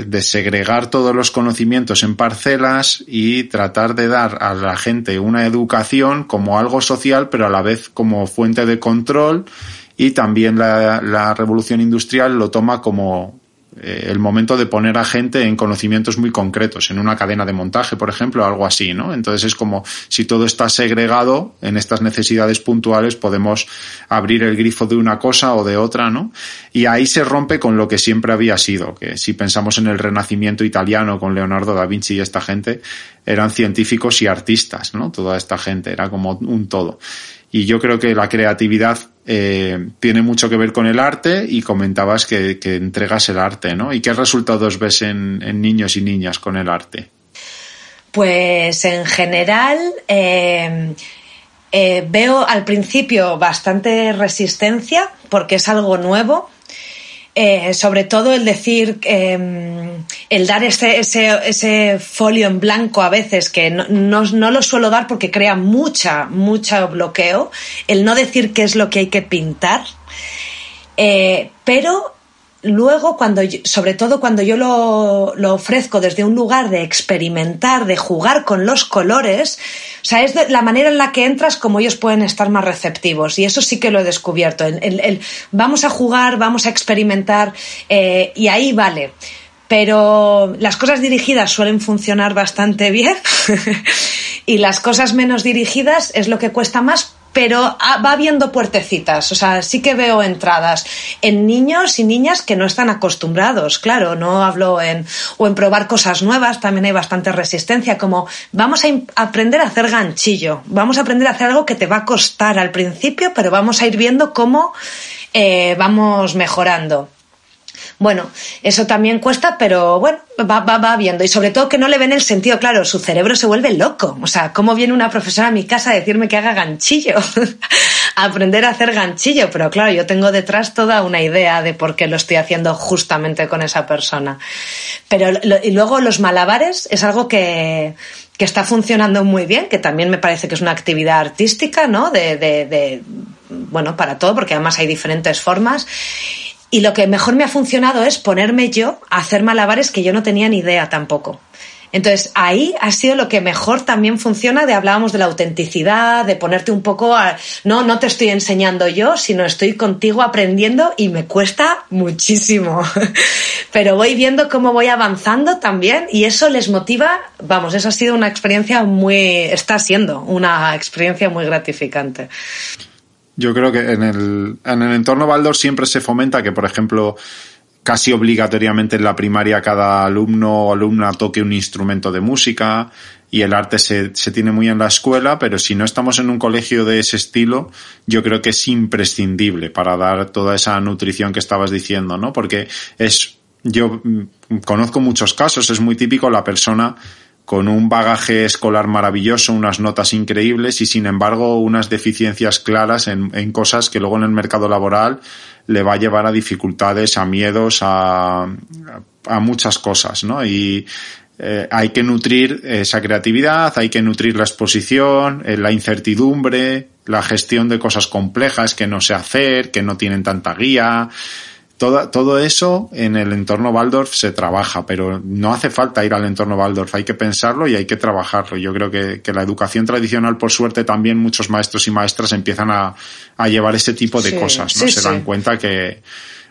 de segregar todos los conocimientos en parcelas y tratar de dar a la gente una educación como algo social, pero a la vez como fuente de control y también la, la revolución industrial lo toma como eh, el momento de poner a gente en conocimientos muy concretos, en una cadena de montaje, por ejemplo, algo así, ¿no? Entonces es como si todo está segregado en estas necesidades puntuales, podemos abrir el grifo de una cosa o de otra, ¿no? Y ahí se rompe con lo que siempre había sido, que si pensamos en el Renacimiento italiano con Leonardo da Vinci y esta gente, eran científicos y artistas, ¿no? Toda esta gente, era como un todo. Y yo creo que la creatividad eh, tiene mucho que ver con el arte y comentabas que, entregas el arte, ¿no? ¿Y qué resultados ves en, niños y niñas con el arte? Pues en general eh, eh, veo al principio bastante resistencia porque es algo nuevo eh, sobre todo el decir, em, el dar ese, ese, folio en blanco a veces, que no, no, lo suelo dar porque crea mucha, mucho bloqueo, el no decir qué es lo que hay que pintar, eh, pero luego, cuando, sobre todo cuando yo lo, lo, ofrezco desde un lugar de experimentar, de jugar con los colores, o sea, es la manera en la que entras como ellos pueden estar más receptivos. Y eso sí que lo he descubierto. El, vamos a jugar, vamos a experimentar, eh, y ahí vale. Pero las cosas dirigidas suelen funcionar bastante bien y las cosas menos dirigidas es lo que cuesta más pero va habiendo puertecitas, o sea, sí que veo entradas en niños y niñas que no están acostumbrados, claro, no hablo en, o en probar cosas nuevas, también hay bastante resistencia, como vamos a aprender a hacer ganchillo, vamos a aprender a hacer algo que te va a costar al principio, pero vamos a ir viendo cómo eh, vamos mejorando. Bueno, eso también cuesta, pero bueno, va, va, va viendo. Y sobre todo que no le ven el sentido, claro, su cerebro se vuelve loco. O sea, ¿cómo viene una profesora a mi casa a decirme que haga ganchillo? aprender a hacer ganchillo, pero claro, yo tengo detrás toda una idea de por qué lo estoy haciendo justamente con esa persona. Pero y luego los malabares es algo que, que está funcionando muy bien, que también me parece que es una actividad artística, ¿no? De, de, de, bueno, para todo, porque además hay diferentes formas. Y lo que mejor me ha funcionado es ponerme yo a hacer malabares que yo no tenía ni idea tampoco. Entonces, ahí ha sido lo que mejor también funciona de hablábamos de la autenticidad, de ponerte un poco a, no, no te estoy enseñando yo, sino estoy contigo aprendiendo y me cuesta muchísimo. Pero voy viendo cómo voy avanzando también y eso les motiva, vamos, eso ha sido una experiencia muy, está siendo una experiencia muy gratificante. Yo creo que en el, en el entorno Baldor siempre se fomenta que, por ejemplo, casi obligatoriamente en la primaria cada alumno o alumna toque un instrumento de música y el arte se, se, tiene muy en la escuela, pero si no estamos en un colegio de ese estilo, yo creo que es imprescindible para dar toda esa nutrición que estabas diciendo, ¿no? Porque es, yo mm, conozco muchos casos, es muy típico la persona con un bagaje escolar maravilloso, unas notas increíbles y sin embargo unas deficiencias claras en, en, cosas que luego en el mercado laboral le va a llevar a dificultades, a miedos, a, a muchas cosas, ¿no? Y eh, hay que nutrir esa creatividad, hay que nutrir la exposición, eh, la incertidumbre, la gestión de cosas complejas que no sé hacer, que no tienen tanta guía, todo, todo eso en el entorno Waldorf se trabaja, pero no hace falta ir al entorno Waldorf, hay que pensarlo y hay que trabajarlo. Yo creo que, que la educación tradicional, por suerte, también muchos maestros y maestras empiezan a, a llevar ese tipo de sí, cosas, ¿no? Sí, se dan cuenta que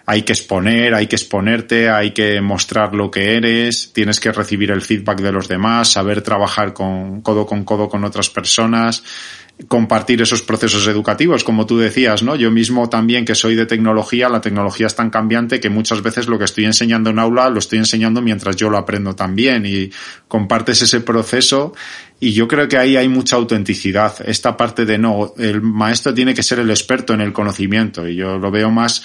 hay que exponer, hay que exponerte, hay que mostrar lo que eres, tienes que recibir el feedback de los demás, saber trabajar con codo con codo con otras personas, compartir esos procesos educativos, como tú decías, ¿no? Yo mismo también que soy de tecnología, la tecnología es tan cambiante que muchas veces lo que estoy enseñando en aula lo estoy enseñando mientras yo lo aprendo también y compartes ese proceso y yo creo que ahí hay mucha autenticidad. Esta parte de no, el maestro tiene que ser el experto en el conocimiento y yo lo veo más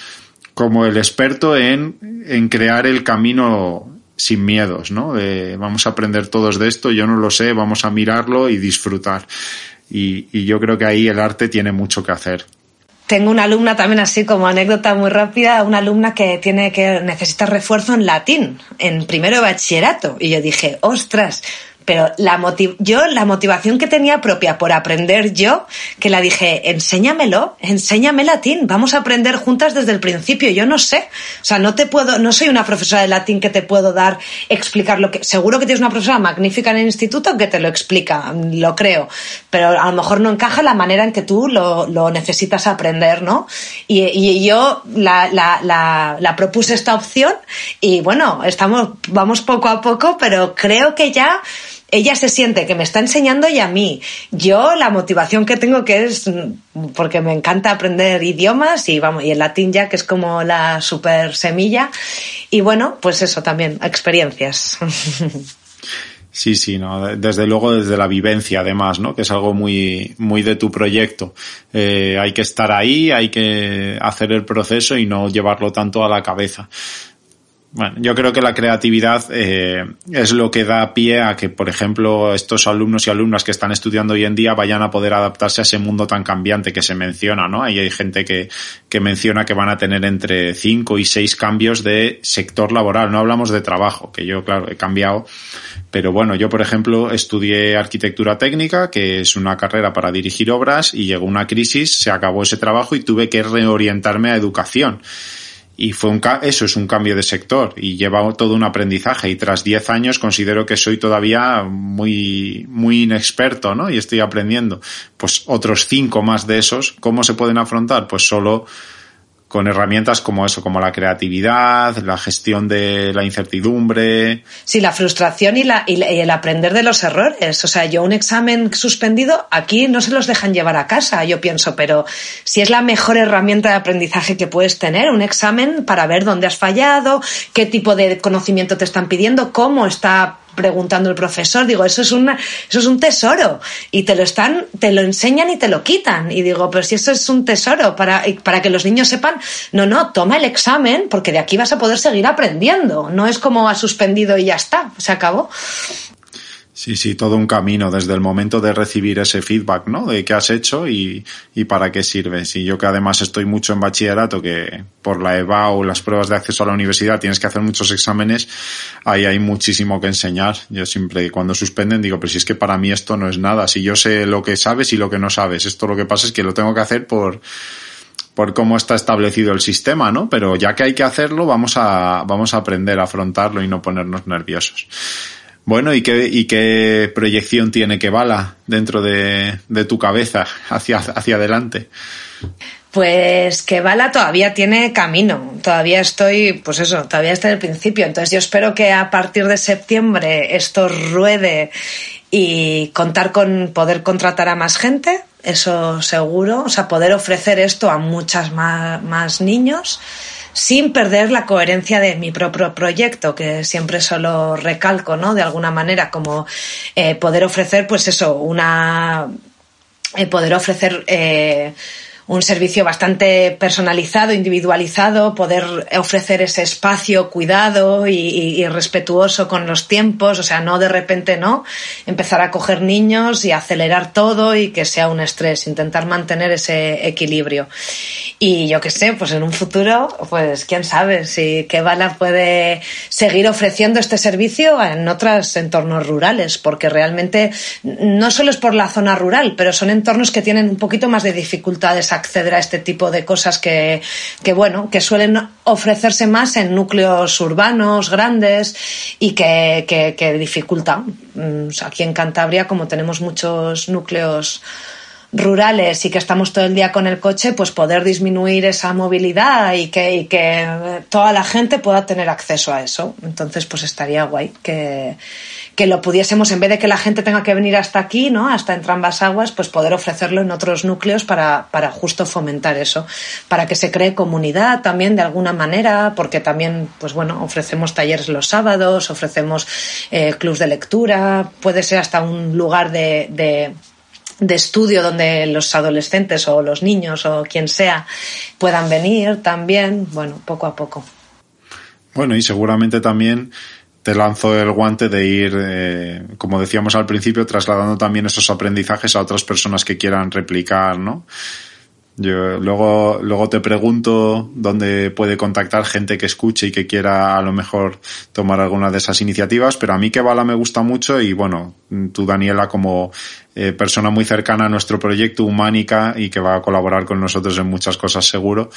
como el experto en, en crear el camino sin miedos, ¿no? De, vamos a aprender todos de esto, yo no lo sé, vamos a mirarlo y disfrutar. Y, y yo creo que ahí el arte tiene mucho que hacer tengo una alumna también así como anécdota muy rápida, una alumna que tiene que necesita refuerzo en latín en primero bachillerato y yo dije, "Ostras, pero la motiv yo la motivación que tenía propia por aprender yo, que la dije, enséñamelo, enséñame latín, vamos a aprender juntas desde el principio, yo no sé, o sea, no te puedo, no soy una profesora de latín que te puedo dar, explicar lo que, seguro que tienes una profesora magnífica en el instituto que te lo explica, lo creo, pero a lo mejor no encaja la manera en que tú lo, lo necesitas aprender, ¿no? Y, y yo la, la, la, la propuse esta opción y bueno, estamos, vamos poco a poco, pero creo que ya ella se siente que me está enseñando y a mí. Yo la motivación que tengo que es porque me encanta aprender idiomas y vamos, y el latín ya que es como la super semilla. Y bueno, pues eso también, experiencias. Sí, sí, no, desde luego desde la vivencia además, ¿no? Que es algo muy, muy de tu proyecto. Eh, hay que estar ahí, hay que hacer el proceso y no llevarlo tanto a la cabeza. Bueno, yo creo que la creatividad eh, es lo que da pie a que, por ejemplo, estos alumnos y alumnas que están estudiando hoy en día vayan a poder adaptarse a ese mundo tan cambiante que se menciona, ¿no? Hay gente que, que menciona que van a tener entre cinco y seis cambios de sector laboral. No hablamos de trabajo, que yo, claro, he cambiado. Pero bueno, yo, por ejemplo, estudié arquitectura técnica, que es una carrera para dirigir obras, y llegó una crisis, se acabó ese trabajo y tuve que reorientarme a educación y fue un eso es un cambio de sector y lleva todo un aprendizaje y tras 10 años considero que soy todavía muy muy inexperto, ¿no? Y estoy aprendiendo. Pues otros cinco más de esos, ¿cómo se pueden afrontar? Pues solo con herramientas como eso, como la creatividad, la gestión de la incertidumbre. Sí, la frustración y, la, y, el aprender de los errores. O sea, yo un examen suspendido, aquí no se los dejan llevar a casa, yo pienso, pero si es la mejor herramienta de aprendizaje que puedes tener, un examen para ver dónde has fallado, qué tipo de conocimiento te están pidiendo, cómo está preguntando el profesor, digo, eso es una, eso es un tesoro y te lo están, te lo enseñan y te lo quitan. Y digo, pero si eso es un tesoro para, para que los niños sepan, no, no, toma el examen porque de aquí vas a poder seguir aprendiendo, no es como ha suspendido y ya está, se acabó. Sí, sí, todo un camino desde el momento de recibir ese feedback, ¿no? De qué has hecho y, y para qué sirves. Y yo que además estoy mucho en bachillerato, que por la EVA o las pruebas de acceso a la universidad tienes que hacer muchos exámenes, ahí hay muchísimo que enseñar. Yo siempre, cuando suspenden, digo, pero si es que para mí esto no es nada. Si yo sé lo que sabes y lo que no sabes, esto lo que pasa es que lo tengo que hacer por, por cómo está establecido el sistema, ¿no? Pero ya que hay que hacerlo, vamos a, vamos a aprender a afrontarlo y no ponernos nerviosos. Bueno, ¿y qué, y qué proyección tiene que dentro de, de tu cabeza hacia, hacia adelante? Pues que todavía tiene camino, todavía estoy, pues eso, todavía está en el principio. Entonces yo espero que a partir de septiembre esto ruede y contar con poder contratar a más gente, eso seguro, o sea, poder ofrecer esto a muchas más, más niños sin perder la coherencia de mi propio proyecto, que siempre solo recalco, ¿no? De alguna manera, como eh, poder ofrecer, pues eso, una. Eh, poder ofrecer. Eh, un servicio bastante personalizado, individualizado, poder ofrecer ese espacio cuidado y, respetuoso con los tiempos, o sea, no de repente no, empezar a coger niños y acelerar todo y que sea un estrés, intentar mantener ese equilibrio. Y yo qué sé, pues en un futuro, pues quién sabe si Kevala puede seguir ofreciendo este servicio en otros entornos rurales, porque realmente no solo es por la zona rural, pero son entornos que tienen un poquito más de dificultades acceder a este tipo de cosas que, que, bueno, que suelen ofrecerse más en núcleos urbanos grandes y que, dificultan. Mm, aquí en Cantabria, como tenemos muchos núcleos rurales y que estamos todo el día con el coche, pues poder disminuir esa movilidad y que, y que toda la gente pueda tener acceso a eso. Entonces, pues estaría guay que, que lo pudiésemos, en vez de que la gente tenga que venir hasta aquí, ¿no? Hasta entre ambas aguas, pues poder ofrecerlo en otros núcleos para, para justo fomentar eso, para que se cree comunidad también de alguna manera, porque también, pues bueno, ofrecemos talleres los sábados, ofrecemos eh, clubs de lectura, puede ser hasta un lugar de, de de estudio donde los adolescentes o los niños o quien sea puedan venir también, bueno, poco a poco. Bueno, y seguramente también te lanzo el guante de ir, eh, como decíamos al principio, trasladando también esos aprendizajes a otras personas que quieran replicar, ¿no? Yo luego, luego te pregunto dónde puede contactar gente que escuche y que quiera a lo mejor tomar alguna de esas iniciativas, pero a mí que bala me gusta mucho y bueno, tú Daniela como eh, persona muy cercana a nuestro proyecto Humánica y que va a colaborar con nosotros en muchas cosas seguro,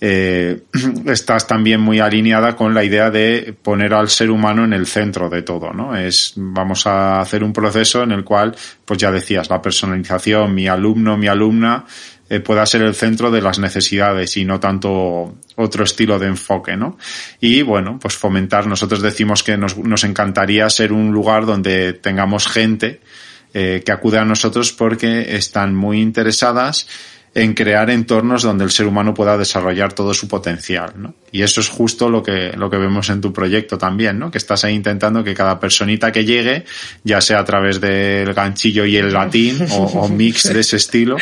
eh, estás también muy alineada con la idea de poner al ser humano en el centro de todo, ¿no? Es, vamos a hacer un proceso en el cual, pues ya decías, la personalización, mi alumno, mi alumna, eh, pueda ser el centro de las necesidades y no tanto otro estilo de enfoque, ¿no? Y bueno, pues fomentar, nosotros decimos que nos, nos encantaría ser un lugar donde tengamos gente eh, que acude a nosotros porque están muy interesadas en crear entornos donde el ser humano pueda desarrollar todo su potencial, ¿no? Y eso es justo lo que, lo que vemos en tu proyecto también, ¿no? Que estás ahí intentando que cada personita que llegue, ya sea a través del ganchillo y el latín o, o mix de ese estilo,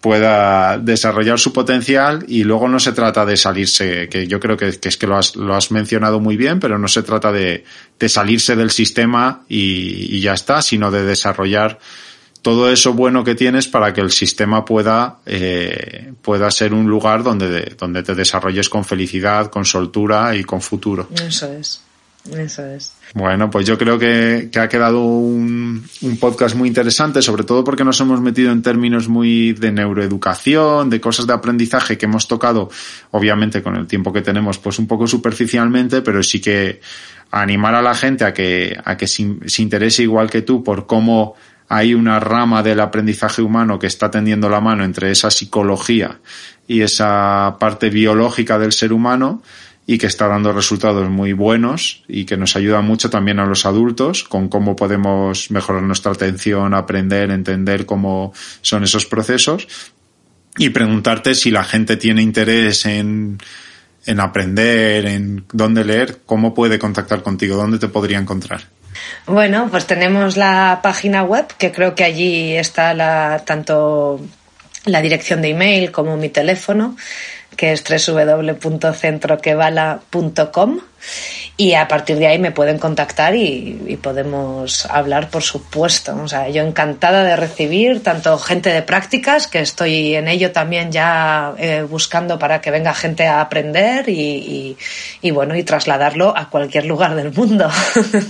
pueda desarrollar su potencial y luego no se trata de salirse, que yo creo que, que es que lo has, lo has mencionado muy bien, pero no se trata de, de salirse del sistema y, y ya está, sino de desarrollar todo eso bueno que tienes para que el sistema pueda, eh, pueda ser un lugar donde, donde te desarrolles con felicidad, con soltura y con futuro. Eso es. Eso es. Bueno, pues yo creo que, que ha quedado un, un, podcast muy interesante, sobre todo porque nos hemos metido en términos muy de neuroeducación, de cosas de aprendizaje que hemos tocado, obviamente con el tiempo que tenemos, pues un poco superficialmente, pero sí que animar a la gente a que, a que se, se interese igual que tú por cómo hay una rama del aprendizaje humano que está tendiendo la mano entre esa psicología y esa parte biológica del ser humano y que está dando resultados muy buenos y que nos ayuda mucho también a los adultos con cómo podemos mejorar nuestra atención, aprender, entender cómo son esos procesos y preguntarte si la gente tiene interés en, en aprender, en dónde leer, cómo puede contactar contigo, dónde te podría encontrar. Bueno, pues tenemos la página web, que creo que allí está la, tanto la dirección de email como mi teléfono, que es www.centroquevala.com y a partir de ahí me pueden contactar y, podemos hablar, por supuesto. O sea, yo encantada de recibir tanto gente de prácticas, que estoy en ello también ya eh, buscando para que venga gente a aprender y, y bueno, y trasladarlo a cualquier lugar del mundo.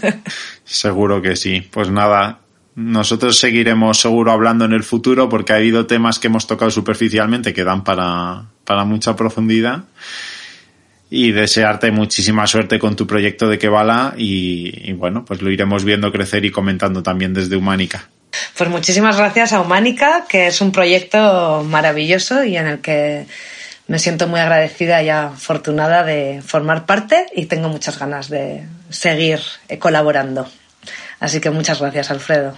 Seguro que sí. Pues nada, nosotros seguiremos seguro hablando en el futuro porque ha habido temas que hemos tocado superficialmente que dan para, para mucha profundidad. Y desearte muchísima suerte con tu proyecto de Kebala y, y bueno, pues lo iremos viendo crecer y comentando también desde Humánica. Pues muchísimas gracias a Humánica, que es un proyecto maravilloso y en el que me siento muy agradecida y afortunada de formar parte y tengo muchas ganas de seguir colaborando. Así que muchas gracias, Alfredo.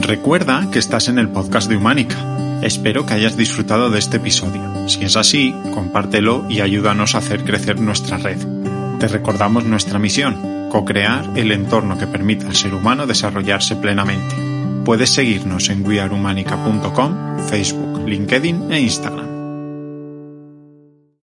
Recuerda que estás en el podcast de Humánica. Espero que hayas disfrutado de este episodio. Si es así, compártelo y ayúdanos a hacer crecer nuestra red. Te recordamos nuestra misión, co-crear el entorno que permita al ser humano desarrollarse plenamente. Puedes seguirnos en wearehumanica.com, Facebook, LinkedIn e Instagram.